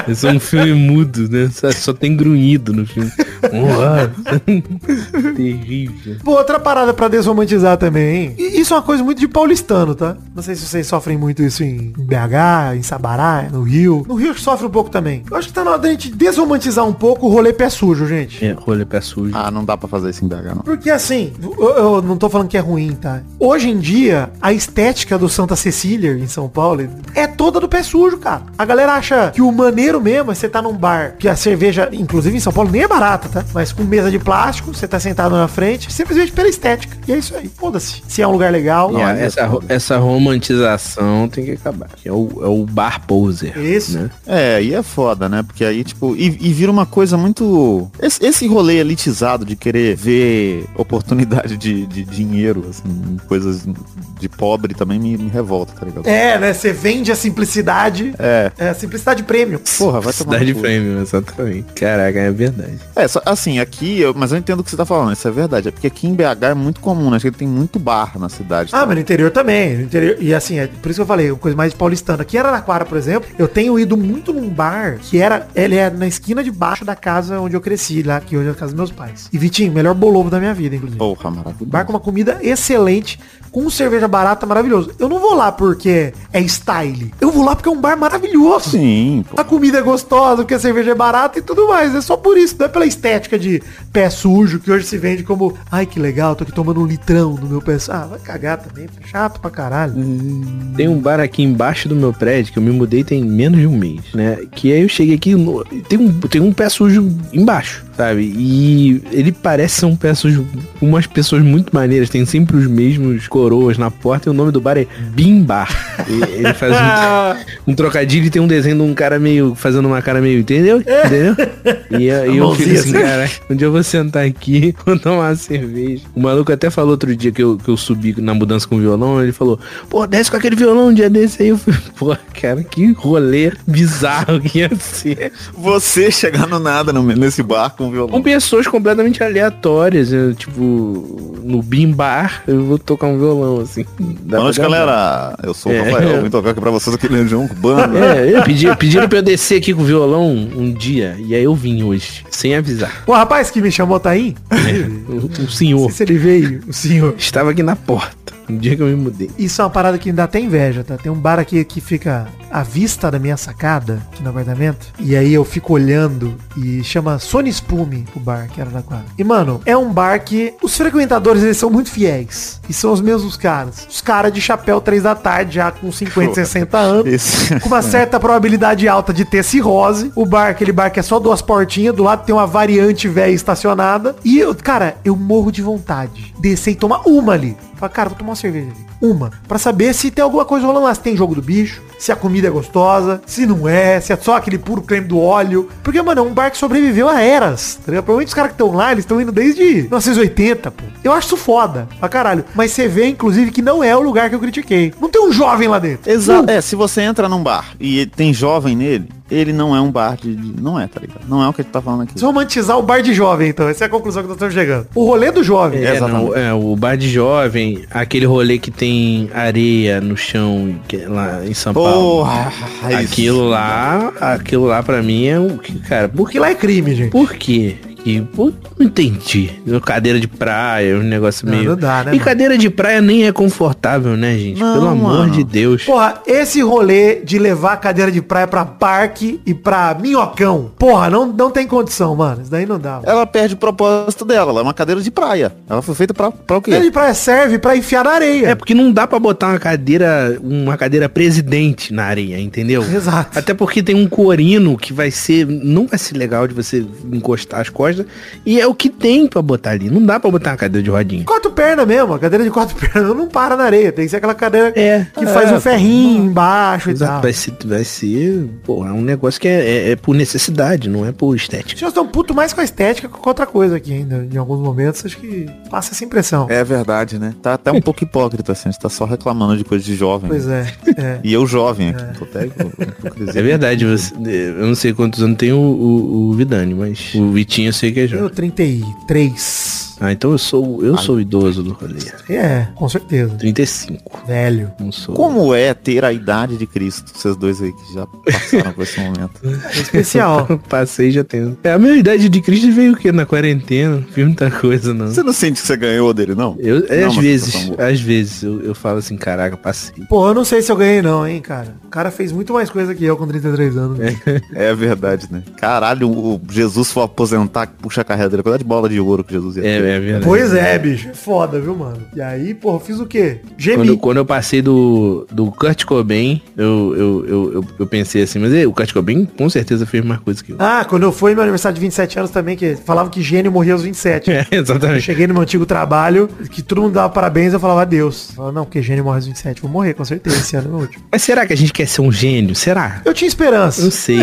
Esse é um filme mudo, né? Só, só tem grunhido no filme. Uau. [LAUGHS] Terrível. Pô, outra parada pra desromantizar também, hein? E Isso é uma coisa muito de paulistano, tá? Não sei se vocês sofrem muito isso em BH, em Sabará, no Rio. No Rio sofre um pouco também. Eu acho que tá na hora da gente desromantizar um pouco o rolê pé sujo, gente. É, rolê pé sujo. Ah, não dá pra fazer isso em BH, não. Porque assim, eu, eu não tô falando que é ruim, tá? Hoje em dia, a estética do Santa Cecília, em São Paulo, é toda do pé sujo, cara. A galera acha que o maneiro mesmo é você tá num bar, que a cerveja, inclusive em São Paulo, nem é barata, tá? Mas com mesa de plástico, você tá sentado na frente, simplesmente pela estética. E é isso aí. Foda-se. Se é um lugar legal. É, olha, essa, essa romantização tem que acabar. Que é o, é o bar poser. Isso. Né? É, aí é foda, né? Porque aí, tipo, e, e vira uma coisa muito. Esse, esse rolê elitizado de querer ver oportunidade de, de dinheiro, assim, coisas de pobre também me, me revolta, tá ligado? É, né? Você vende a simplicidade. É. É a simplicidade premium. Porra, vai tomar. no Cidade cu. Premium, exatamente. Caraca, é verdade. É, só, assim, aqui, eu- mas eu entendo o que você tá falando, isso é verdade. É porque aqui em BH é muito comum, né? Acho que tem muito bar na cidade. Ah, tá? mas no interior também. No interior, e assim, é por isso que eu falei, uma coisa mais paulistana. Aqui em Araraquara, por exemplo, eu tenho ido muito num bar que era. Ele é na esquina de baixo da casa onde eu cresci, lá, que hoje é a casa dos meus pais. E Vitinho, melhor bolovo da minha vida, inclusive. Porra, maravilhoso. Bar com uma comida excelente, com cerveja barata, maravilhoso. Eu não vou lá porque é, é style. Eu vou lá porque é um bar maravilhoso. Sim, pô. A comida é gostosa, porque a cerveja é barata e tudo mais. É só por isso, não é pela estética de pé sujo, que hoje se vende como, ai que legal, tô aqui tomando um litrão no meu pé. Ah, vai cagar também, chato pra caralho. Tem um bar aqui embaixo do meu prédio, que eu me mudei tem menos de um mês, né? Que aí eu cheguei aqui, tem, um, tem um pé sujo embaixo, sabe? E ele parece ser um com umas pessoas muito maneiras, tem sempre os mesmos coroas na porta e o nome do bar é Bimbar. Ele faz um, [LAUGHS] um trocadilho e tem um desenho de um cara meio, fazendo uma cara meio, entendeu? [LAUGHS] Entendeu? E, eu- eu fico assim, cara, um dia eu vou sentar aqui, [LAUGHS] vou tomar uma cerveja. O maluco até falou outro dia que eu, que eu subi na mudança com o violão, ele falou, pô, desce com aquele violão um dia desse aí. Eu falei, pô, cara, que rolê bizarro que ia ser. Você chegar no nada nesse bar com violão. Com pessoas completamente aleatórias, né? tipo, no Bim Bar, eu vou tocar um violão, assim. Dá Boa noite, galera. Eu sou o É. Rafael. [LAUGHS] Vim tocar aqui pra vocês aqui no Legião Cubano. É, eu pedi, pediram pra eu descer aqui com o violão um dia, e aí eu vim hoje, sem avisar. O rapaz que me chamou tá aí? O, o Não senhor sei se ele veio, o senhor. estava aqui na porta, no dia que eu me mudei. Isso é uma parada que me dá até inveja, tá? Tem um bar aqui que fica à vista da minha sacada, aqui no apartamento. E aí eu fico olhando e chama Sony Spume, o bar, que era da quadra. E, mano, é um bar que os frequentadores, eles são muito fiéis. E são os mesmos caras. Os caras de chapéu três da tarde, já com 50, 60 [LAUGHS] anos. Esse... Com uma certa probabilidade alta de ter cirrose. O bar, aquele bar que é só duas portinhas, do lado tem uma variante velha estacionada. E eu, cara, eu morro de vontade. Descer e tomar uma ali. Fala, cara, vou tomar uma cerveja ali. Uma. Pra saber se tem alguma coisa rolando lá. Se tem jogo do bicho, se a comida é gostosa, se não é, se é só aquele puro creme do óleo. Porque, mano, é um bar que sobreviveu a eras. Tá ligado? Provavelmente os caras que estão lá, eles estão indo desde 1980, pô. Eu acho isso foda, pra caralho. Mas você vê, inclusive, que não é o lugar que eu critiquei. Não tem um jovem lá dentro. Exato. É, se você entra num bar e tem jovem nele, ele não é um bar de. de- Não é, tá ligado? Não é o que a gente tá falando aqui. Romantizar o bar de jovem, então. Essa é a conclusão que nós estamos chegando. O rolê do jovem. É, não, é, o bar de jovem, aquele rolê que tem areia no chão é lá em São Paulo. Porra! Aquilo lá, aquilo lá pra mim é o que, cara, por Porque que lá é crime, gente. por quê? Que, por, não entendi. Cadeira de praia, um negócio Não, meio. não dá, né, e mano? cadeira de praia nem é confortável, né, gente? Não, Pelo amor mano. de Deus. Porra, esse rolê de levar a cadeira de praia pra parque e pra minhocão. Porra, não, não tem condição, mano. Isso daí não dá. Mano. Ela perde o propósito dela. Ela é uma cadeira de praia. Ela foi feita pra, pra o Cadeira quê? de praia serve pra enfiar na areia. É porque não dá pra botar uma cadeira, uma cadeira presidente na areia, entendeu? Exato. Até porque tem um corino que vai ser, não vai ser legal de você encostar as costas, e é o que tem pra botar ali. Não dá pra botar uma cadeira de rodinha. Quatro pernas mesmo. A cadeira de quatro [LAUGHS] pernas não para na areia. Tem que ser aquela cadeira É. que faz É, um ferrinho embaixo e Exato, tal. vai ser, vai ser, pô, é um negócio que é, é- é por necessidade, não é por estética. Vocês estão puto mais com a estética que com outra coisa aqui ainda. Em alguns momentos, acho que passa essa impressão. É verdade, né? Tá até um pouco hipócrita, assim. A gente tá só reclamando de coisa de jovem. Pois é. é. [LAUGHS] E eu jovem aqui. Tô até É verdade, você, eu não sei quantos anos tem o, o, o Vidani, mas o Vitinho eu sei que é Eu jovem. 33. Ah, então eu sou, eu sou idoso do rolê. É, com certeza. 35. Velho. Não sou. Como é ter a idade de Cristo? Vocês dois aí que já passaram por esse momento. É [LAUGHS] especial. [LAUGHS] Passei já tem. É, a minha idade de Cristo veio o quê? Na quarentena. Não fiz muita coisa, não. Você não sente que você ganhou dele, não? Eu, é, Não, às mas vezes, tá bom. às vezes, eu, eu falo assim, caraca, passei. Pô, eu não sei se eu ganhei não, hein, cara. O cara fez muito mais coisa que eu com 33 anos. É verdade, né? Caralho, o Jesus for aposentar, puxa a carreira dele. Qual é de bola de ouro que Jesus ia É, ter? é verdade. Pois é, bicho. É foda, viu, mano? E aí, pô, eu fiz o quê? Quando, Gemi. eu- quando eu passei do, do Kurt Cobain, eu, eu, eu, eu, eu pensei assim, mas o Kurt Cobain com certeza fez mais coisa que eu. Ah, quando eu fui no meu aniversário de 27 anos também, que falavam que gênio morria aos 27. [LAUGHS] É, Eu exatamente. cheguei no meu antigo trabalho, que todo mundo dava parabéns, eu falava adeus. Eu falava, não, porque gênio morre aos 27. Vou morrer, com certeza, esse ano é meu último. Mas será que a gente quer ser um gênio? Será? Eu tinha Não esperança. sei.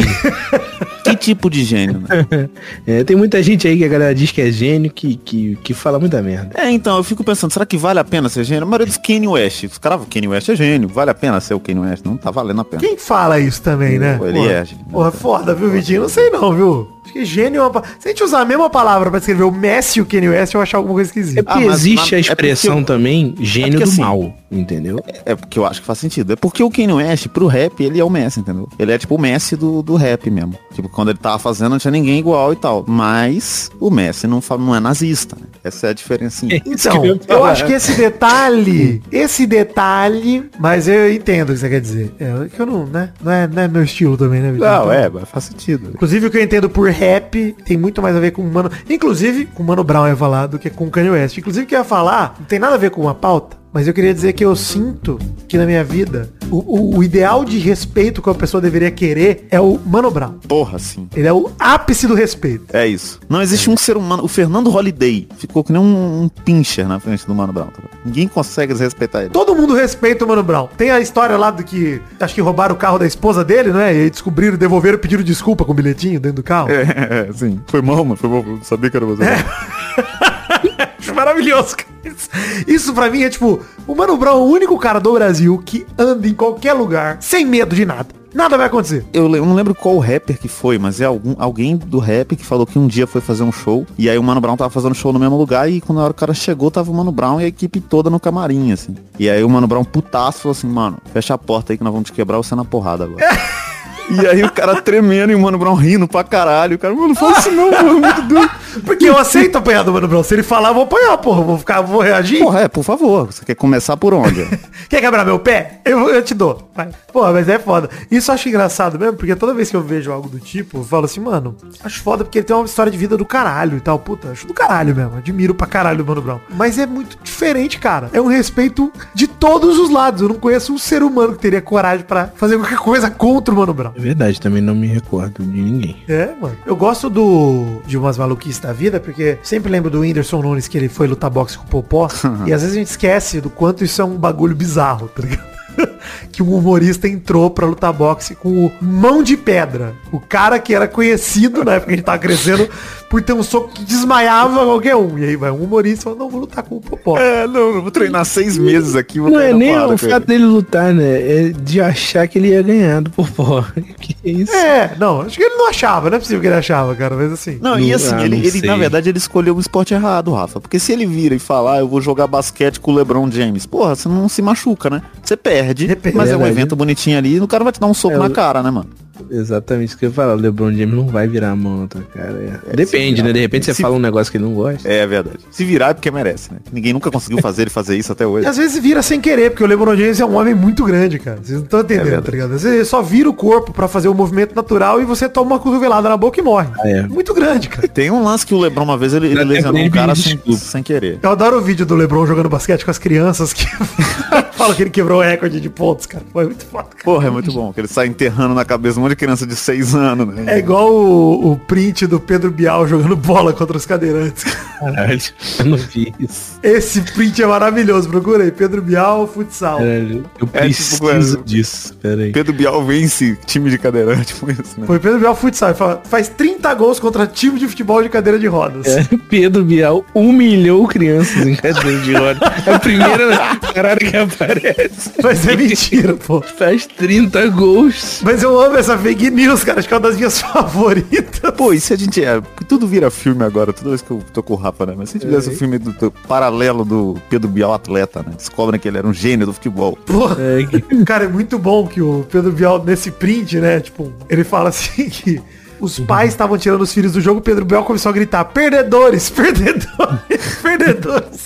Que tipo de gênio, né? [LAUGHS] É, tem muita gente aí que a galera diz que é gênio que, que, que fala muita merda. É, então, eu fico pensando, será que vale a pena ser gênio? A maioria dos Kanye West. Os caras, o Kanye West é gênio. Vale a pena ser o Kanye West? Não tá valendo a pena. Quem fala isso também, né? Ele Porra. é, gente. Porra, foda, viu, Vitinho? Não sei não, viu? Acho que gênio é uma... Se a gente usar a mesma palavra pra escrever o Messi e o Kanye West, eu achar alguma coisa É esquisita. porque Ah, mas existe na- a é expressão porque- também gênio porque do assim- mal, entendeu? É porque eu acho que faz sentido. É porque o Kanye West, pro rap, ele é o Messi, entendeu? Ele é tipo o Messi do, do rap mesmo. Tipo, quando ele tava fazendo, não tinha ninguém igual e tal. Mas o Messi não, não é nazista, né? Essa é a diferença. Então, eu acho que esse detalhe, esse detalhe, mas eu entendo o que você quer dizer. É que eu não, né? Não é, não é meu estilo também, né, Vitor? Não, Então, é, mas faz sentido. Inclusive o que eu entendo por rap tem muito mais a ver com o Mano. Inclusive, com o Mano Brown ia falar do que com o Kanye West. Inclusive, que eu ia falar não tem nada a ver com uma pauta. Mas eu queria dizer que eu sinto que na minha vida, o, o- o ideal de respeito que uma pessoa deveria querer é o Mano Brown. Porra, sim. Ele é o ápice do respeito. É isso. Não existe um ser humano. O Fernando Holiday ficou que nem um, um pincher na frente do Mano Brown. tá? Ninguém consegue desrespeitar ele. Todo mundo respeita o Mano Brown. Tem a história lá do que acho que roubaram o carro da esposa dele, né? E aí descobriram, devolveram, pediram desculpa com o bilhetinho dentro do carro. É, é, sim. Foi mal, mano. Foi mal. Sabia que era você. [LAUGHS] Acho maravilhoso, cara. Isso, isso pra mim é tipo, o Mano Brown é o único cara do Brasil que anda em qualquer lugar sem medo de nada. Nada vai acontecer. Eu, eu não lembro qual rapper que foi, mas é algum, alguém do rap que falou que um dia foi fazer um show. E aí o Mano Brown tava fazendo show no mesmo lugar. E quando a hora o cara chegou, tava o Mano Brown e a equipe toda no camarim, assim. E aí o Mano Brown putaço falou assim, mano, fecha a porta aí que nós vamos te quebrar você na porrada agora. [LAUGHS] E aí o cara tremendo e o Mano Brown rindo pra caralho. O cara, mano, não fala isso não, mano, muito doido. Porque eu aceito apanhar do Mano Brown. Se ele falar, eu vou apanhar, porra. Vou ficar, vou reagir. Porra, é, por favor. Você quer começar por onde? [LAUGHS] Quer quebrar meu pé? Eu, eu te dou. Vai. Porra, mas é foda. Isso eu acho engraçado mesmo, porque toda vez que eu vejo algo do tipo, eu falo assim, mano, acho foda porque ele tem uma história de vida do caralho e tal. Puta, acho do caralho mesmo. Admiro pra caralho o Mano Brown. Mas é muito diferente, cara. É um respeito de todos os lados. Eu não conheço um ser humano que teria coragem pra fazer qualquer coisa contra o Mano Brown. É verdade, também não me recordo de ninguém. É, mano. Eu gosto do de umas maluquices da vida, porque sempre lembro do Whindersson Nunes que ele foi lutar boxe com o Popó. [LAUGHS] e às vezes a gente esquece do quanto isso é um bagulho bizarro, tá ligado? [LAUGHS] que um humorista entrou pra lutar boxe com o Mão de Pedra. O cara que era conhecido na época que a gente tava crescendo por ter um soco que desmaiava qualquer um. E aí vai um humorista e fala, não, vou lutar com o Popó. é, não, eu vou treinar seis meses aqui. Vou Não é nem o fato ele. dele lutar, né? É de achar que ele ia ganhar do Popó. [LAUGHS] Que isso? É, não, acho que ele não achava, não é possível que ele achava, cara, mas assim. Não, e Não- assim, ah, ele, não ele na verdade ele escolheu o esporte errado, Rafa. Porque se ele vira e falar, "Ah, eu vou jogar basquete com o LeBron James, porra, você não se machuca, né? Você perde, Depende. mas é um Verdade. evento bonitinho ali e o cara vai te dar um soco É, na cara, né, mano? Exatamente isso que eu ia falar. O LeBron James não vai virar a mão, tá, cara. É. se Depende, virar- né? De repente você se- fala um negócio que ele não gosta. É verdade. Se virar é porque merece, né? Ninguém nunca conseguiu fazer ele fazer isso até E hoje. às vezes vira sem querer, porque o LeBron James é um homem muito grande, cara. Vocês não estão entendendo, verdade. tá ligado? Às vezes ele só vira o corpo pra fazer o movimento natural e você toma uma cotovelada na boca e morre. Ah, é. Muito grande, cara. Tem um lance que o LeBron uma vez ele, ele lesionou um cara sem, sem querer. Eu adoro o vídeo do LeBron jogando basquete com as crianças que [LAUGHS] falam que ele quebrou o recorde de pontos, cara. Foi muito foda, cara. Porra, é muito bom. Que ele sai enterrando na cabeça um monte de criança de seis anos, né? É igual o, o print do Pedro Bial jogando bola contra os cadeirantes. Caralho, eu não vi isso. Esse print é maravilhoso. Procura aí. Pedro Bial, futsal. Caralho, eu É, tipo, preciso é, disso. Pera aí. Pedro Bial vence time de cadeirante, tipo isso, né? Foi Pedro Bial futsal. Ele fala, faz 30 gols contra time de futebol de cadeira de rodas. É, Pedro Bial humilhou crianças em cadeira de roda. É a primeira caralho que aparece. Mas é mentira, pô. Faz 30 gols. Mas eu amo essa fake news, cara. Acho que é uma das minhas [LAUGHS] favoritas. Pô, e se a gente é. Tudo vira filme agora, toda vez que eu tô com o Rafa, né? Mas se tivesse o filme do, do paralelo do Pedro Bial atleta, né? Descobrem que ele era um gênio do futebol. Porra. [LAUGHS] É, Cara, é muito bom que o Pedro Bial, nesse print, né? Tipo, ele fala assim que os pais estavam tirando os filhos do jogo, Pedro Bial começou a gritar, perdedores, [LAUGHS] perdedores, perdedores.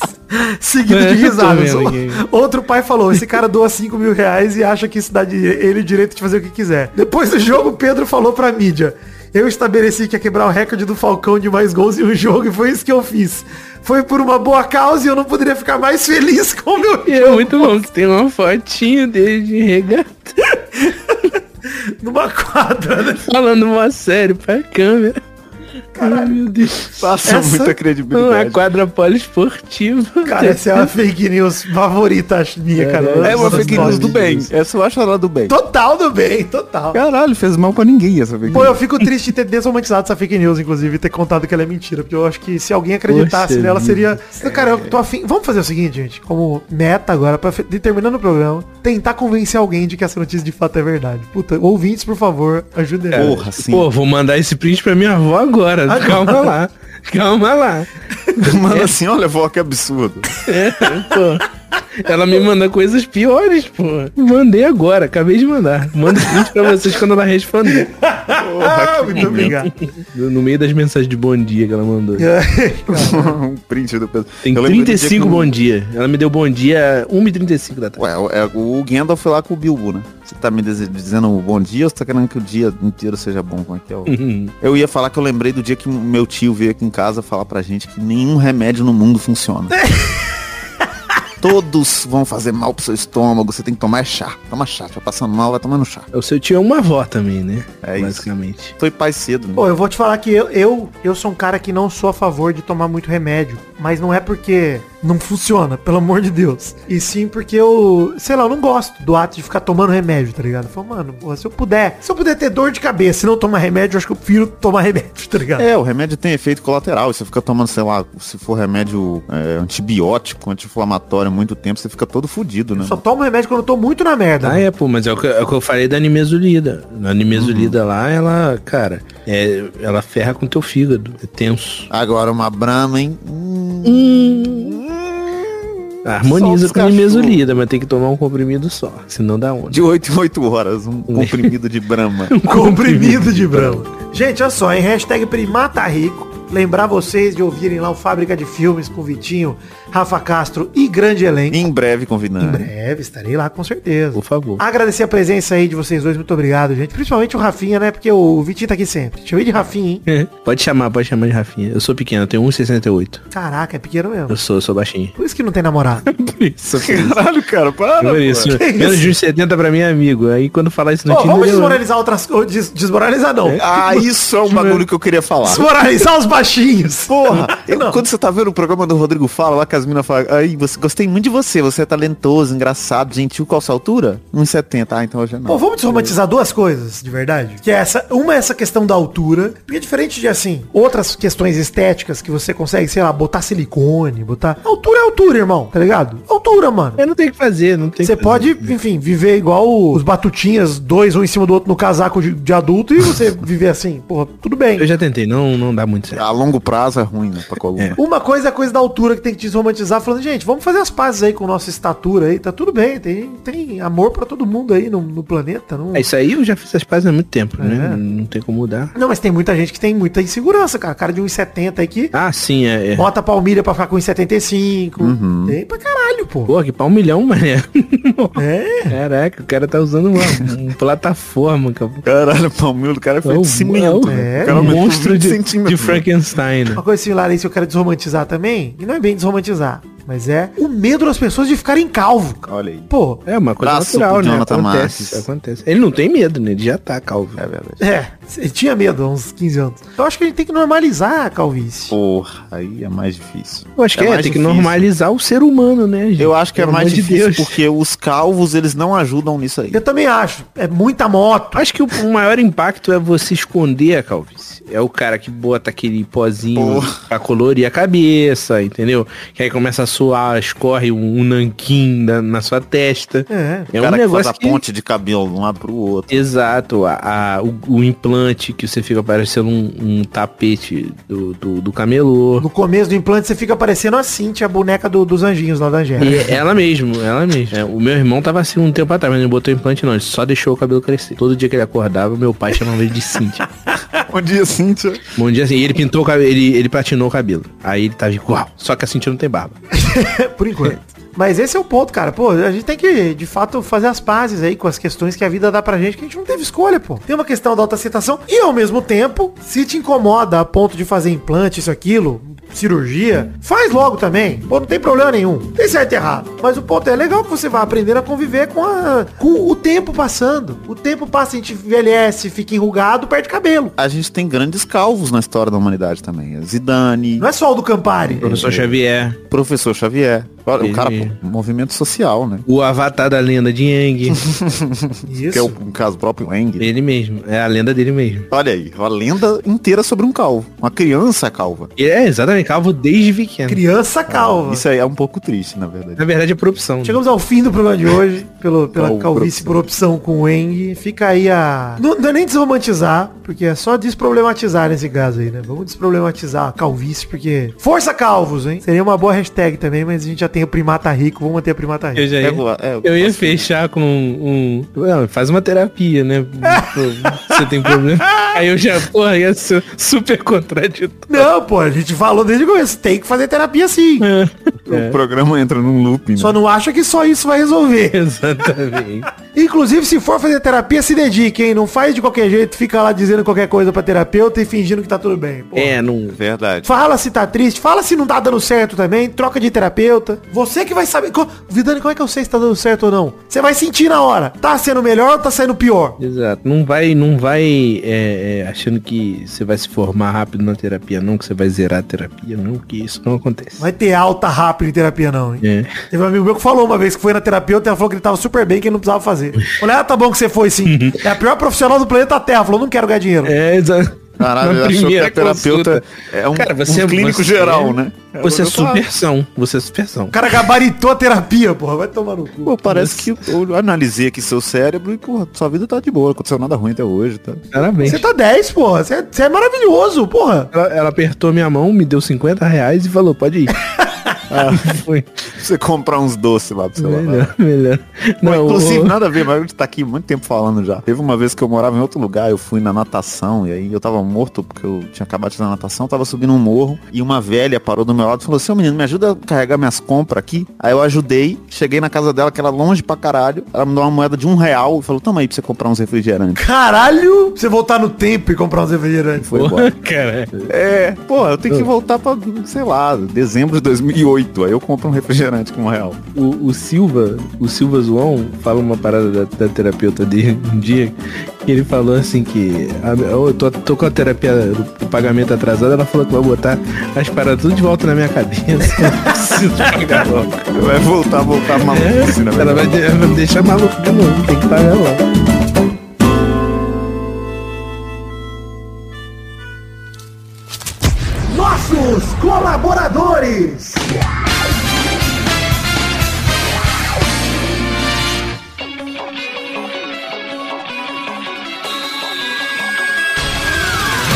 Seguido É, de tô risadas. [LAUGHS] Outro pai falou, esse cara doa 5 mil reais e acha que isso dá ele o direito de fazer o que quiser. Depois do jogo, Pedro falou pra mídia. Eu estabeleci que ia quebrar o recorde do Falcão de mais gols em um jogo e foi isso que eu fiz. Foi por uma boa causa e eu não poderia ficar mais feliz com o meu E é muito bom que tem uma fotinho dele de regata [LAUGHS] numa quadra, né? falando uma série pra câmera. Ai, meu Deus. Passa Essa- muita Uma credibilidade. quadra poliesportiva. Cara, essa é a fake news favorita acho, minha, cara. É uma das fake news do bem. Essa eu acho ela do bem. Total do bem, total. Caralho, fez mal pra ninguém essa fake Pô, eu news. fico triste de ter desromantizado essa fake news, inclusive, e ter contado que ela é mentira. Porque eu acho que se alguém acreditasse Poxa nela, seria. Cara, eu tô afim. Vamos fazer o seguinte, gente. Como meta agora, pra fe- terminando o programa, tentar convencer alguém de que essa notícia de fato é verdade. Puta, ouvintes, por favor, ajudem. gente. Porra, sim. Pô, vou mandar esse print pra minha avó agora. Calma lá. Calma lá. [LAUGHS] Mano, assim, olha, vó, que absurdo. [LAUGHS] É, pô. Ela me manda coisas piores, pô. Mandei agora, acabei de mandar. Mando print pra vocês quando ela responder. Ah, muito obrigado. No meio das mensagens de bom dia que ela mandou. [LAUGHS] um print do Pedro. Tem Eu lembro do dia 35 que- bom dia. Ela me deu bom dia 1h35 da tarde. Ué, é, o Gandalf foi lá com o Bilbo, né? Você tá me dizendo bom dia ou você tá querendo que o dia inteiro seja bom? Como é que é? o- [LAUGHS] Eu ia falar que eu lembrei do dia que meu tio veio aqui em casa falar pra gente que nenhum remédio no mundo funciona. [LAUGHS] Todos vão fazer mal pro seu estômago, você tem que tomar chá. Toma chá, tá passando mal, vai tomando chá. O seu tio é uma avó também, né? É isso. Basicamente. Foi pai cedo, né? Pô, eu vou te falar que eu, eu, eu sou um cara que não sou a favor de tomar muito remédio. Mas não é porque não funciona, pelo amor de Deus. E sim porque eu, sei lá, eu não gosto do ato de ficar tomando remédio, tá ligado? Eu falo, mano, porra, se eu puder, se eu puder ter dor de cabeça e não tomar remédio, eu acho que eu prefiro tomar [LAUGHS] remédio, tá ligado? É, o remédio tem efeito colateral. Você fica tomando, sei lá, se for remédio é, antibiótico, anti-inflamatório há muito tempo, você fica todo fudido, né? Só tomo remédio quando eu tô muito na merda. Ah, é, pô, mas é o que, é o que eu falei da nimesulida. A nimesulida lá, ela, cara, é, ela ferra com teu fígado. É tenso. Agora uma Brahma, hein? Hum. Harmoniza Só com a os nimesulida, mas tem que tomar um comprimido só. Senão dá onda. De 8 em 8 horas, [LAUGHS] um comprimido de Brahma. Comprimido de brama. Gente, olha só, em hashtag Primata Rico, lembrar vocês de ouvirem lá o Fábrica de Filmes com Vitinho, Rafa Castro e grande elenco. em breve Em convidando. breve, estarei lá com certeza. Por favor. Agradecer a presença aí de vocês dois, muito obrigado, gente. Principalmente o Rafinha, né? Porque o Vitinho tá aqui sempre. Chamei de Rafinha, hein? pode chamar, pode chamar de Rafinha. Eu sou pequeno, eu tenho 1,68. Caraca, é pequeno mesmo. Eu sou, eu sou baixinho. Por isso que não tem namorado. [LAUGHS] Por isso. Caralho, cara, para. Por isso. Menos de 1,70 pra mim é amigo. Aí quando falar isso no Tinder, vamos eu- desmoralizar outras coisas. Des desmoralizar não. Ah, isso é um bagulho que eu queria falar. Desmoralizar os baixinhos. Porra, [LAUGHS] eu- quando você tá vendo o programa do Rodrigo Fala, lá que as minas falam, aí, você, gostei muito de você, você é talentoso, engraçado, gentil, qual a sua altura? 1,70, ah, então hoje não. Pô, vamos desromantizar duas coisas, de verdade. Que é essa, uma é essa questão da altura, porque é diferente de assim, outras questões estéticas que você consegue, sei lá, botar silicone, botar. Altura é altura, irmão, tá ligado? Altura, mano. Eu não tenho o que fazer, não tem Você o que fazer. pode, enfim, viver igual os batutinhas, dois, um em cima do outro no casaco de, de adulto, e você [LAUGHS] viver assim, porra, tudo bem. Eu já tentei, não, não dá muito certo. A longo prazo é ruim, né, pra coluna. Uma coisa é a coisa da altura que tem que desromantizar, falando, gente, vamos fazer as pazes aí com nossa estatura aí, tá tudo bem, tem, tem amor pra todo mundo aí no, no planeta, não... É, isso aí eu já fiz as pazes há muito tempo, né? É. Não tem como mudar. Não, mas tem muita gente que tem muita insegurança, cara. Cara de 1,70 aí que Ah, sim, é. é. bota a palmilha pra ficar com 1,75. Tem pra caralho, pô. Pô, que pau milhão, mané. [LAUGHS] É. Caraca, o cara tá usando uma, uma plataforma, cara. Caralho, o palmilho do cara é É feito de cimento. é o- É, cara aumentou monstro 20 de, de Frankenstein. Né? Uma coisa similar a isso eu quero desromantizar também. E não é bem desromantizar, mas é o medo das pessoas de ficarem calvo. Olha aí. Pô, É uma coisa Braço natural, né? Jonathan Acontece, Marques. acontece. Ele não tem medo, né? Ele já tá calvo. É verdade. é. Ele tinha medo há uns 15 anos. Eu acho que a gente tem que normalizar a calvície. Porra, aí é mais difícil. Eu acho que é, mais tem que difícil. normalizar o ser humano, né, gente? Eu acho que é Pelo mais amor de difícil Deus. porque os calvos, eles não ajudam nisso aí. Eu também acho. É muita moto. Acho que o, o maior impacto é você esconder a calvície. É o cara que bota aquele pozinho Porra. pra colorir a cabeça, entendeu? Que aí começa a suar, escorre um, um nanquim na, na sua testa. É. É o um cara que faz negócio a que... ponte de cabelo de um lado pro outro. Exato, a, a- o, o implante que você fica parecendo um, um tapete do, do, do camelô. No começo do implante você fica parecendo a Cintia, a boneca do- dos anjinhos lá da Angélica. E ela mesmo, ela mesmo. É, o meu irmão tava assim um tempo atrás, mas não botou implante não, ele só deixou o cabelo crescer. Todo dia que ele acordava, meu pai chamava ele de Cíntia. [LAUGHS] Bom dia, Cíntia. Bom dia assim, e ele pintou o cabelo, ele, ele platinou o cabelo. Aí ele tava igual, só que a Cíntia não tem barba. [LAUGHS] Por enquanto. Mas esse é o ponto, cara. Pô, a gente tem que, de fato, fazer as pazes aí com as questões que a vida dá pra gente, que a gente não teve escolha, pô. Tem uma questão da autoaceitação e, ao mesmo tempo, se te incomoda a ponto de fazer implante, isso, aquilo, cirurgia, faz logo também. Pô, não tem problema nenhum. Tem certo e errado. Mas o ponto é legal que você vai aprender a conviver com, a, com o tempo passando. O tempo passa, a gente envelhece, fica enrugado, perde cabelo. A gente tem grandes calvos na história da humanidade também. Zidane, Não é só o do Campari. Professor Xavier, professor Xavier. Ele o cara, pô, movimento social, né? o avatar da lenda de Yang, Isso. [LAUGHS] Que é o um caso próprio Eng. ele mesmo, é a lenda dele mesmo. Olha aí, uma lenda inteira sobre um calvo. Uma criança calva. É exatamente calvo desde pequeno. Criança calva. Isso aí é um pouco triste, na verdade. Na verdade é por opção. né? Chegamos ao fim do programa de hoje, pelo, pela calvície por opção com o Eng. Fica aí a. Não, não é nem desromantizar, porque é só desproblematizar nesse caso aí, né? Vamos desproblematizar a calvície, porque. Força calvos, hein? Seria uma boa hashtag também, mas a gente já tem mantém o primata rico, vamos manter a primata rico. Eu já ia, Pego- é, eu ia fechar com um, um- Não, faz uma terapia, né? Você tem problema. [LAUGHS] Aí eu já, porra, ia ser super contraditório. Não, pô, a gente falou desde o começo, tem que fazer terapia sim. O programa entra num loop, né? Só não acha que só isso vai resolver. [LAUGHS] Exatamente. Inclusive, se for fazer terapia, se dedique, hein? Não faz de qualquer jeito, fica lá dizendo qualquer coisa pra terapeuta e fingindo que tá tudo bem. Pô. É, não. Verdade. Fala se tá triste, fala se não tá dando certo também, troca de terapeuta. Você que vai saber. Co- Vidani, como é que eu sei se tá dando certo ou não? Você vai sentir na hora. Tá sendo melhor ou tá sendo pior? Exato. Não vai, não vai é, é, achando que você vai se formar rápido na terapia, não, que você vai zerar a terapia, não, que isso não acontece. Vai ter alta rápido em terapia, não, hein? É. Teve um amigo meu que falou uma vez que foi na terapeuta e ela falou que ele tava super bem, que ele não precisava fazer. Falei, ah, tá bom que você foi sim. [LAUGHS] É a pior profissional do planeta Terra. Falou, não quero ganhar dinheiro. É, exato. Caralho, Na primeira a terapeuta consulta. é um, Cara, você um é- clínico você geral, é- né? Você é supersão. Você é supersão. O cara gabaritou a terapia, porra. Vai tomar no cu. Pô, parece que eu analisei aqui seu cérebro e, porra, sua vida tá de boa, não aconteceu nada ruim até hoje, tá? Parabéns. Você tá 10, porra. Você é, você é maravilhoso, porra. Ela, ela apertou minha mão, me deu 50 reais e falou, pode ir. [LAUGHS] ah, foi. Você comprar uns doces lá pro seu. Melhor, melhor. Não, Não, inclusive, o- nada a ver, mas a gente tá aqui muito tempo falando já. Teve uma vez que eu morava em outro lugar, eu fui na natação, e aí eu tava morto, porque eu tinha acabado de fazer natação, tava subindo um morro, e uma velha parou do meu lado e falou, seu menino, me ajuda a carregar minhas compras aqui? Aí eu ajudei, cheguei na casa dela, que era longe pra caralho, ela me deu uma moeda de um real, e falou, toma aí pra você comprar uns refrigerantes. Caralho. Você voltar no tempo e comprar uns refrigerantes. Foi Porra, embora. [LAUGHS] cara. É, pô, eu tenho que voltar pra, sei lá, dezembro de 2008, aí eu compro um refrigerante com um real. O, o Silva, o Silva Zoão, fala uma parada da, da terapeuta dele [LAUGHS] um dia, que ele falou assim que a- eu tô, tô com a terapia do pagamento atrasado, ela falou que vai botar as paradas tudo de volta na minha cabeça. [LAUGHS] Preciso pagar logo. Vai voltar, voltar Ela vai, verdade. de- ela vai me deixar maluco de novo, tem que pagar logo. Colaboradores.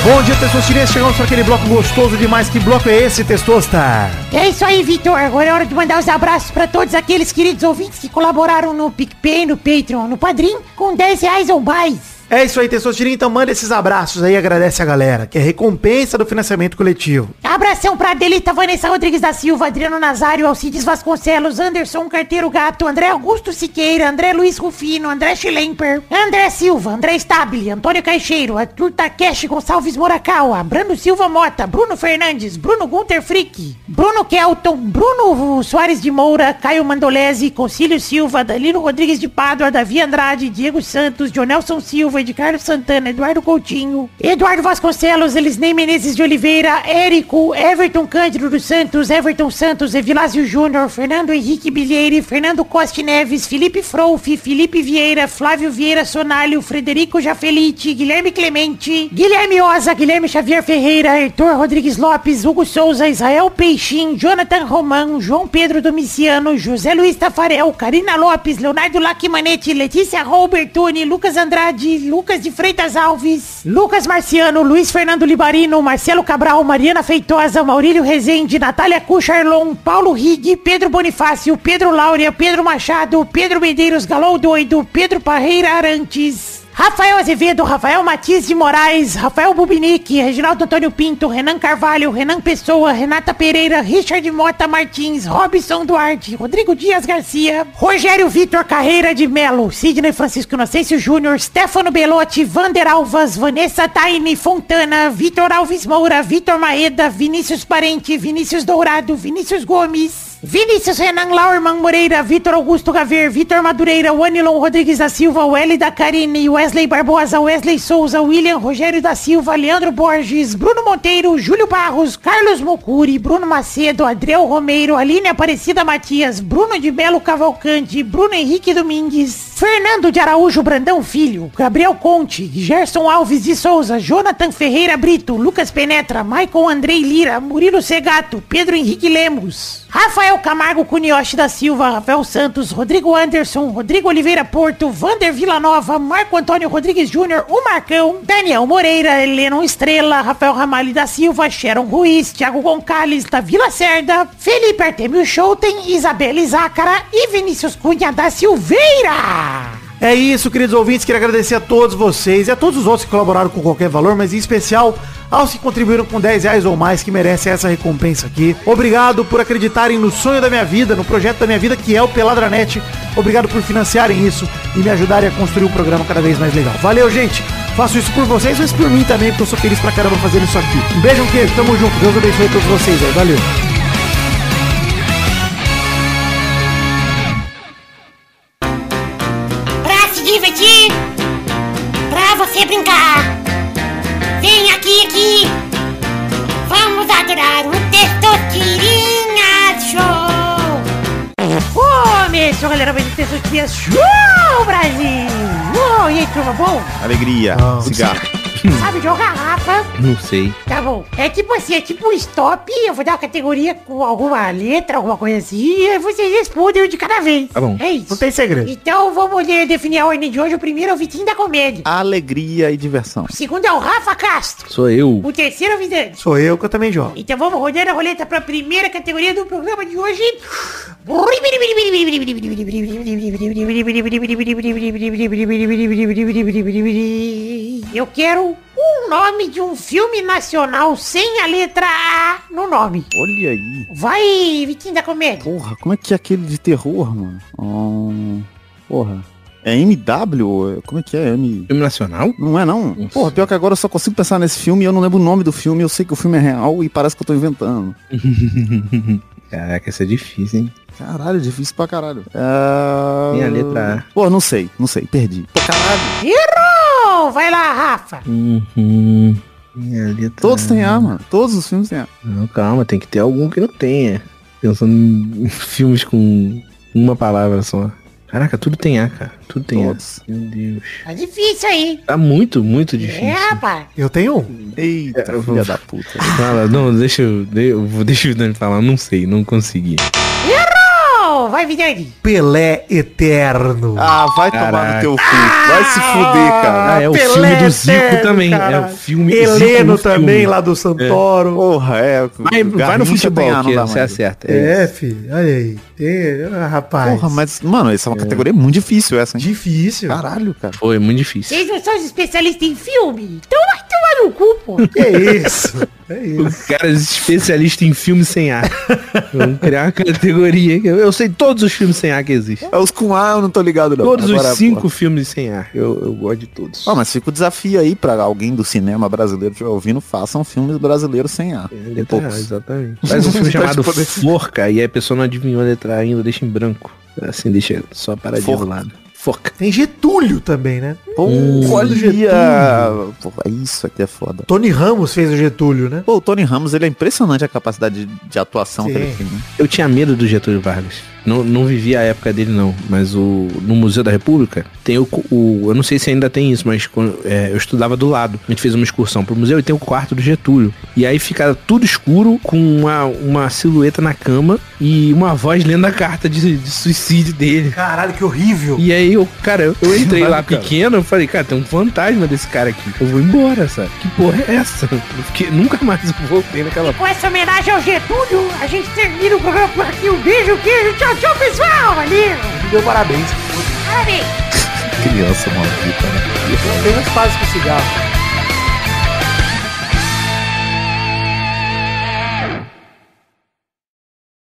Bom dia, Testosterinhas. Chegamos para aquele bloco gostoso demais. Que bloco é esse, Testosta? É isso aí, Vitor. Agora é hora de mandar os abraços pra todos aqueles queridos ouvintes que colaboraram no PicPay, no Patreon, no Padrim, com 10 reais ou mais. É isso aí, Testosterinha. Então manda esses abraços aí, agradece a galera, que é recompensa do financiamento coletivo. Abração pra Adelita Vanessa Rodrigues da Silva, Adriano Nazário, Alcides Vasconcelos, Anderson Carteiro Gato, André Augusto Siqueira, André Luiz Rufino, André Schlemper, André Silva, André Stabile, Antônio Caixeiro, Arthur Takeshi Gonçalves Morakawa, Brando Silva Mota, Bruno Fernandes, Bruno Gunter Frick, Bruno Kelton, Bruno Soares de Moura, Caio Mandolese, Concílio Silva, Danilo Rodrigues de Pádua, Davi Andrade, Diego Santos, Jonelson Silva, de Carlos Santana, Eduardo Coutinho, Eduardo Vasconcelos, Elisnei Menezes de Oliveira, Érico, Everton Cândido dos Santos, Everton Santos, Evilásio Júnior, Fernando Henrique Bilheire, Fernando Costa Neves, Felipe Frouf, Felipe Vieira, Flávio Vieira Sonalho, Frederico Jafelite, Guilherme Clemente, Guilherme Oza, Guilherme Xavier Ferreira, Arthur Rodrigues Lopes, Hugo Souza, Israel Peixim, Jonathan Romão, João Pedro Domiciano, José Luiz Tafarel, Karina Lopes, Leonardo Lacimanetti, Letícia Robertoni, Lucas Andrade, Lucas de Freitas Alves, Lucas Marciano, Luiz Fernando Libarino, Marcelo Cabral, Mariana Feitosa, Maurílio Rezende, Natália Cucharlon, Paulo Rig, Pedro Bonifácio, Pedro Laura, Pedro Machado, Pedro Medeiros Galou Doido, Pedro Parreira Arantes. Rafael Azevedo, Rafael Matias de Moraes, Rafael Bubinique, Reginaldo Antônio Pinto, Renan Carvalho, Renan Pessoa, Renata Pereira, Richard Mota Martins, Robson Duarte, Rodrigo Dias Garcia, Rogério Vitor Carreira de Melo, Sidney Francisco Inocêncio Júnior, Stefano Belotti, Vander Alvas, Vanessa Taine Fontana, Vitor Alves Moura, Vitor Maeda, Vinícius Parente, Vinícius Dourado, Vinícius Gomes, Vinícius Renan Laurman Moreira, Vitor Augusto Gaver, Vitor Madureira, Wanilon Rodrigues da Silva, Welly da Carine, Wesley Barbosa, Wesley Souza, William Rogério da Silva, Leandro Borges, Bruno Monteiro, Júlio Barros, Carlos Mocuri, Bruno Macedo, Adriel Romeiro, Aline Aparecida Matias, Bruno de Belo Cavalcante, Bruno Henrique Domingues, Fernando de Araújo Brandão Filho, Gabriel Conte, Gerson Alves de Souza, Jonathan Ferreira Brito, Lucas Penetra, Michael Andrei Lira, Murilo Segato, Pedro Henrique Lemos, Rafael Camargo Cunioche da Silva, Rafael Santos, Rodrigo Anderson, Rodrigo Oliveira Porto, Vander Villanova, Marco Antônio Rodrigues Júnior, o Marcão, Daniel Moreira, Helena Estrela, Rafael Ramalho da Silva, Sharon Ruiz, Thiago Gonçalves da Vila Cerda, Felipe Artemio Schouten, Isabela Izácara e Vinícius Cunha da Silveira. É isso, queridos ouvintes. Queria agradecer a todos vocês e a todos os outros que colaboraram com qualquer valor, mas em especial aos que contribuíram com 10 reais ou mais, que merecem essa recompensa aqui. Obrigado por acreditarem no sonho da minha vida, no projeto da minha vida, que é o Peladranet. Obrigado por financiarem isso e me ajudarem a construir um programa cada vez mais legal. Valeu, gente! Faço isso por vocês, mas por mim também, porque eu sou feliz pra caramba fazendo isso aqui. Um beijo, um queijo, tamo junto. Deus abençoe todos vocês aí. Valeu! Galera, vai ter Testosterinha Show, Brasil! Uou, e aí, turma, bom? Alegria, cigarro. Sabe jogar, Rafa? Não sei. Tá bom. É tipo assim, é tipo um stop, eu vou dar uma categoria com alguma letra, alguma coisa assim, e aí vocês respondem um de cada vez. Tá bom. É isso. Não tem segredo. Então vamos de- definir a ordem de hoje. O primeiro é o Vitinho da Comédia. Alegria e diversão. O segundo é o Rafa Castro. Sou eu. O terceiro é o Vidante. Sou eu que eu também jogo. Então vamos rodando a roleta para a primeira categoria do programa de hoje. Eu quero um nome de um filme nacional sem a letra A no nome. Olha aí. Vai, Vitinho da Comédia. Porra, como é que é aquele de terror, mano? Hum, porra. É MW? Como é que é? M... Filme nacional? Não é não? Nossa. Porra, pior que agora eu só consigo pensar nesse filme e eu não lembro o nome do filme. Eu sei que o filme é real e parece que eu tô inventando. [LAUGHS] Caraca, isso é difícil, hein? Caralho, difícil pra caralho. É... Tem a letra A. Pô, não sei, não sei, perdi. Pô, caralho. Vai lá, Rafa. Uhum. Minha letra Todos têm A, mano. Todos os filmes têm A. Não, calma, tem que ter algum que não tenha. Pensando em [LAUGHS] filmes com uma palavra só. Caraca, tudo tem A, cara. Tudo tem Todos. A. Meu Deus. Tá difícil aí. Tá muito, muito difícil. É, rapaz. Eu tenho um. Eita, É, vou- filha da puta. Fala, não, deixa eu. de- eu vou- [LAUGHS] Deixa o Dani falar, não sei, não consegui. Vai, Vidante. Pelé Eterno. Ah, vai tomar no Caraca. teu cu. Vai se fuder, cara. Ah, é o Pelé filme do Zico Eterno, também. cara. É o filme Heleno Zico no também, filme. lá do Santoro. Porra, é. Vai, vai no futebol, que você acerta. É. É, filho. Olha aí. Ah, rapaz. Porra, mas, mano, essa é uma categoria muito difícil essa, hein? Difícil. Caralho, cara. Foi muito difícil. Vocês não são especialistas em filme? Então vai tomar no cu, pô. Que isso? É O isso. cara é especialista em filme sem ar. Vamos criar uma categoria. Eu, eu sei todos os filmes sem ar que existem. É os com A eu não tô ligado, não. Todos Agora, os cinco pô. filmes sem ar. Eu, eu gosto de todos. Ah, mas fica o desafio aí pra alguém do cinema brasileiro que estiver ouvindo, façam filmes brasileiros sem A. É, letra A, exatamente. [LAUGHS] Faz um filme Pra chamado Forca e aí a pessoa não adivinhou a letra ainda, deixa em branco. Assim, deixa só a paradinha Forca. do lado. Forca. Tem Getúlio também, né? Pô, Hum. olha! Getúlio. Pô, isso aqui é foda. Tony Ramos fez o Getúlio, né? Pô, o Tony Ramos, ele é impressionante a capacidade de, de atuação Sim. que ele tem. né? Eu tinha medo do Getúlio Vargas. Não, não vivi a época dele, não. Mas o, no Museu da República tem o, o- Eu não sei se ainda tem isso, mas quando, é, eu estudava do lado. A gente fez uma excursão pro museu e tem o quarto do Getúlio. E aí fica tudo escuro, com uma, uma silhueta na cama e uma voz lendo a carta de, de suicídio dele. Caralho, que horrível. E aí, eu, cara, eu, entrei lá Cara. pequeno, eu falei, cara, tem um fantasma desse cara aqui. Eu vou embora, sabe? Que porra é essa? Fiquei, nunca mais voltei naquela Com essa homenagem ao Getúlio, a gente termina o programa por aqui. Um beijo, queijo. Tchau, tchau, pessoal. Valeu. Me deu parabéns. Parabéns. Criança maldita, né? Tem muito fácil com cigarro.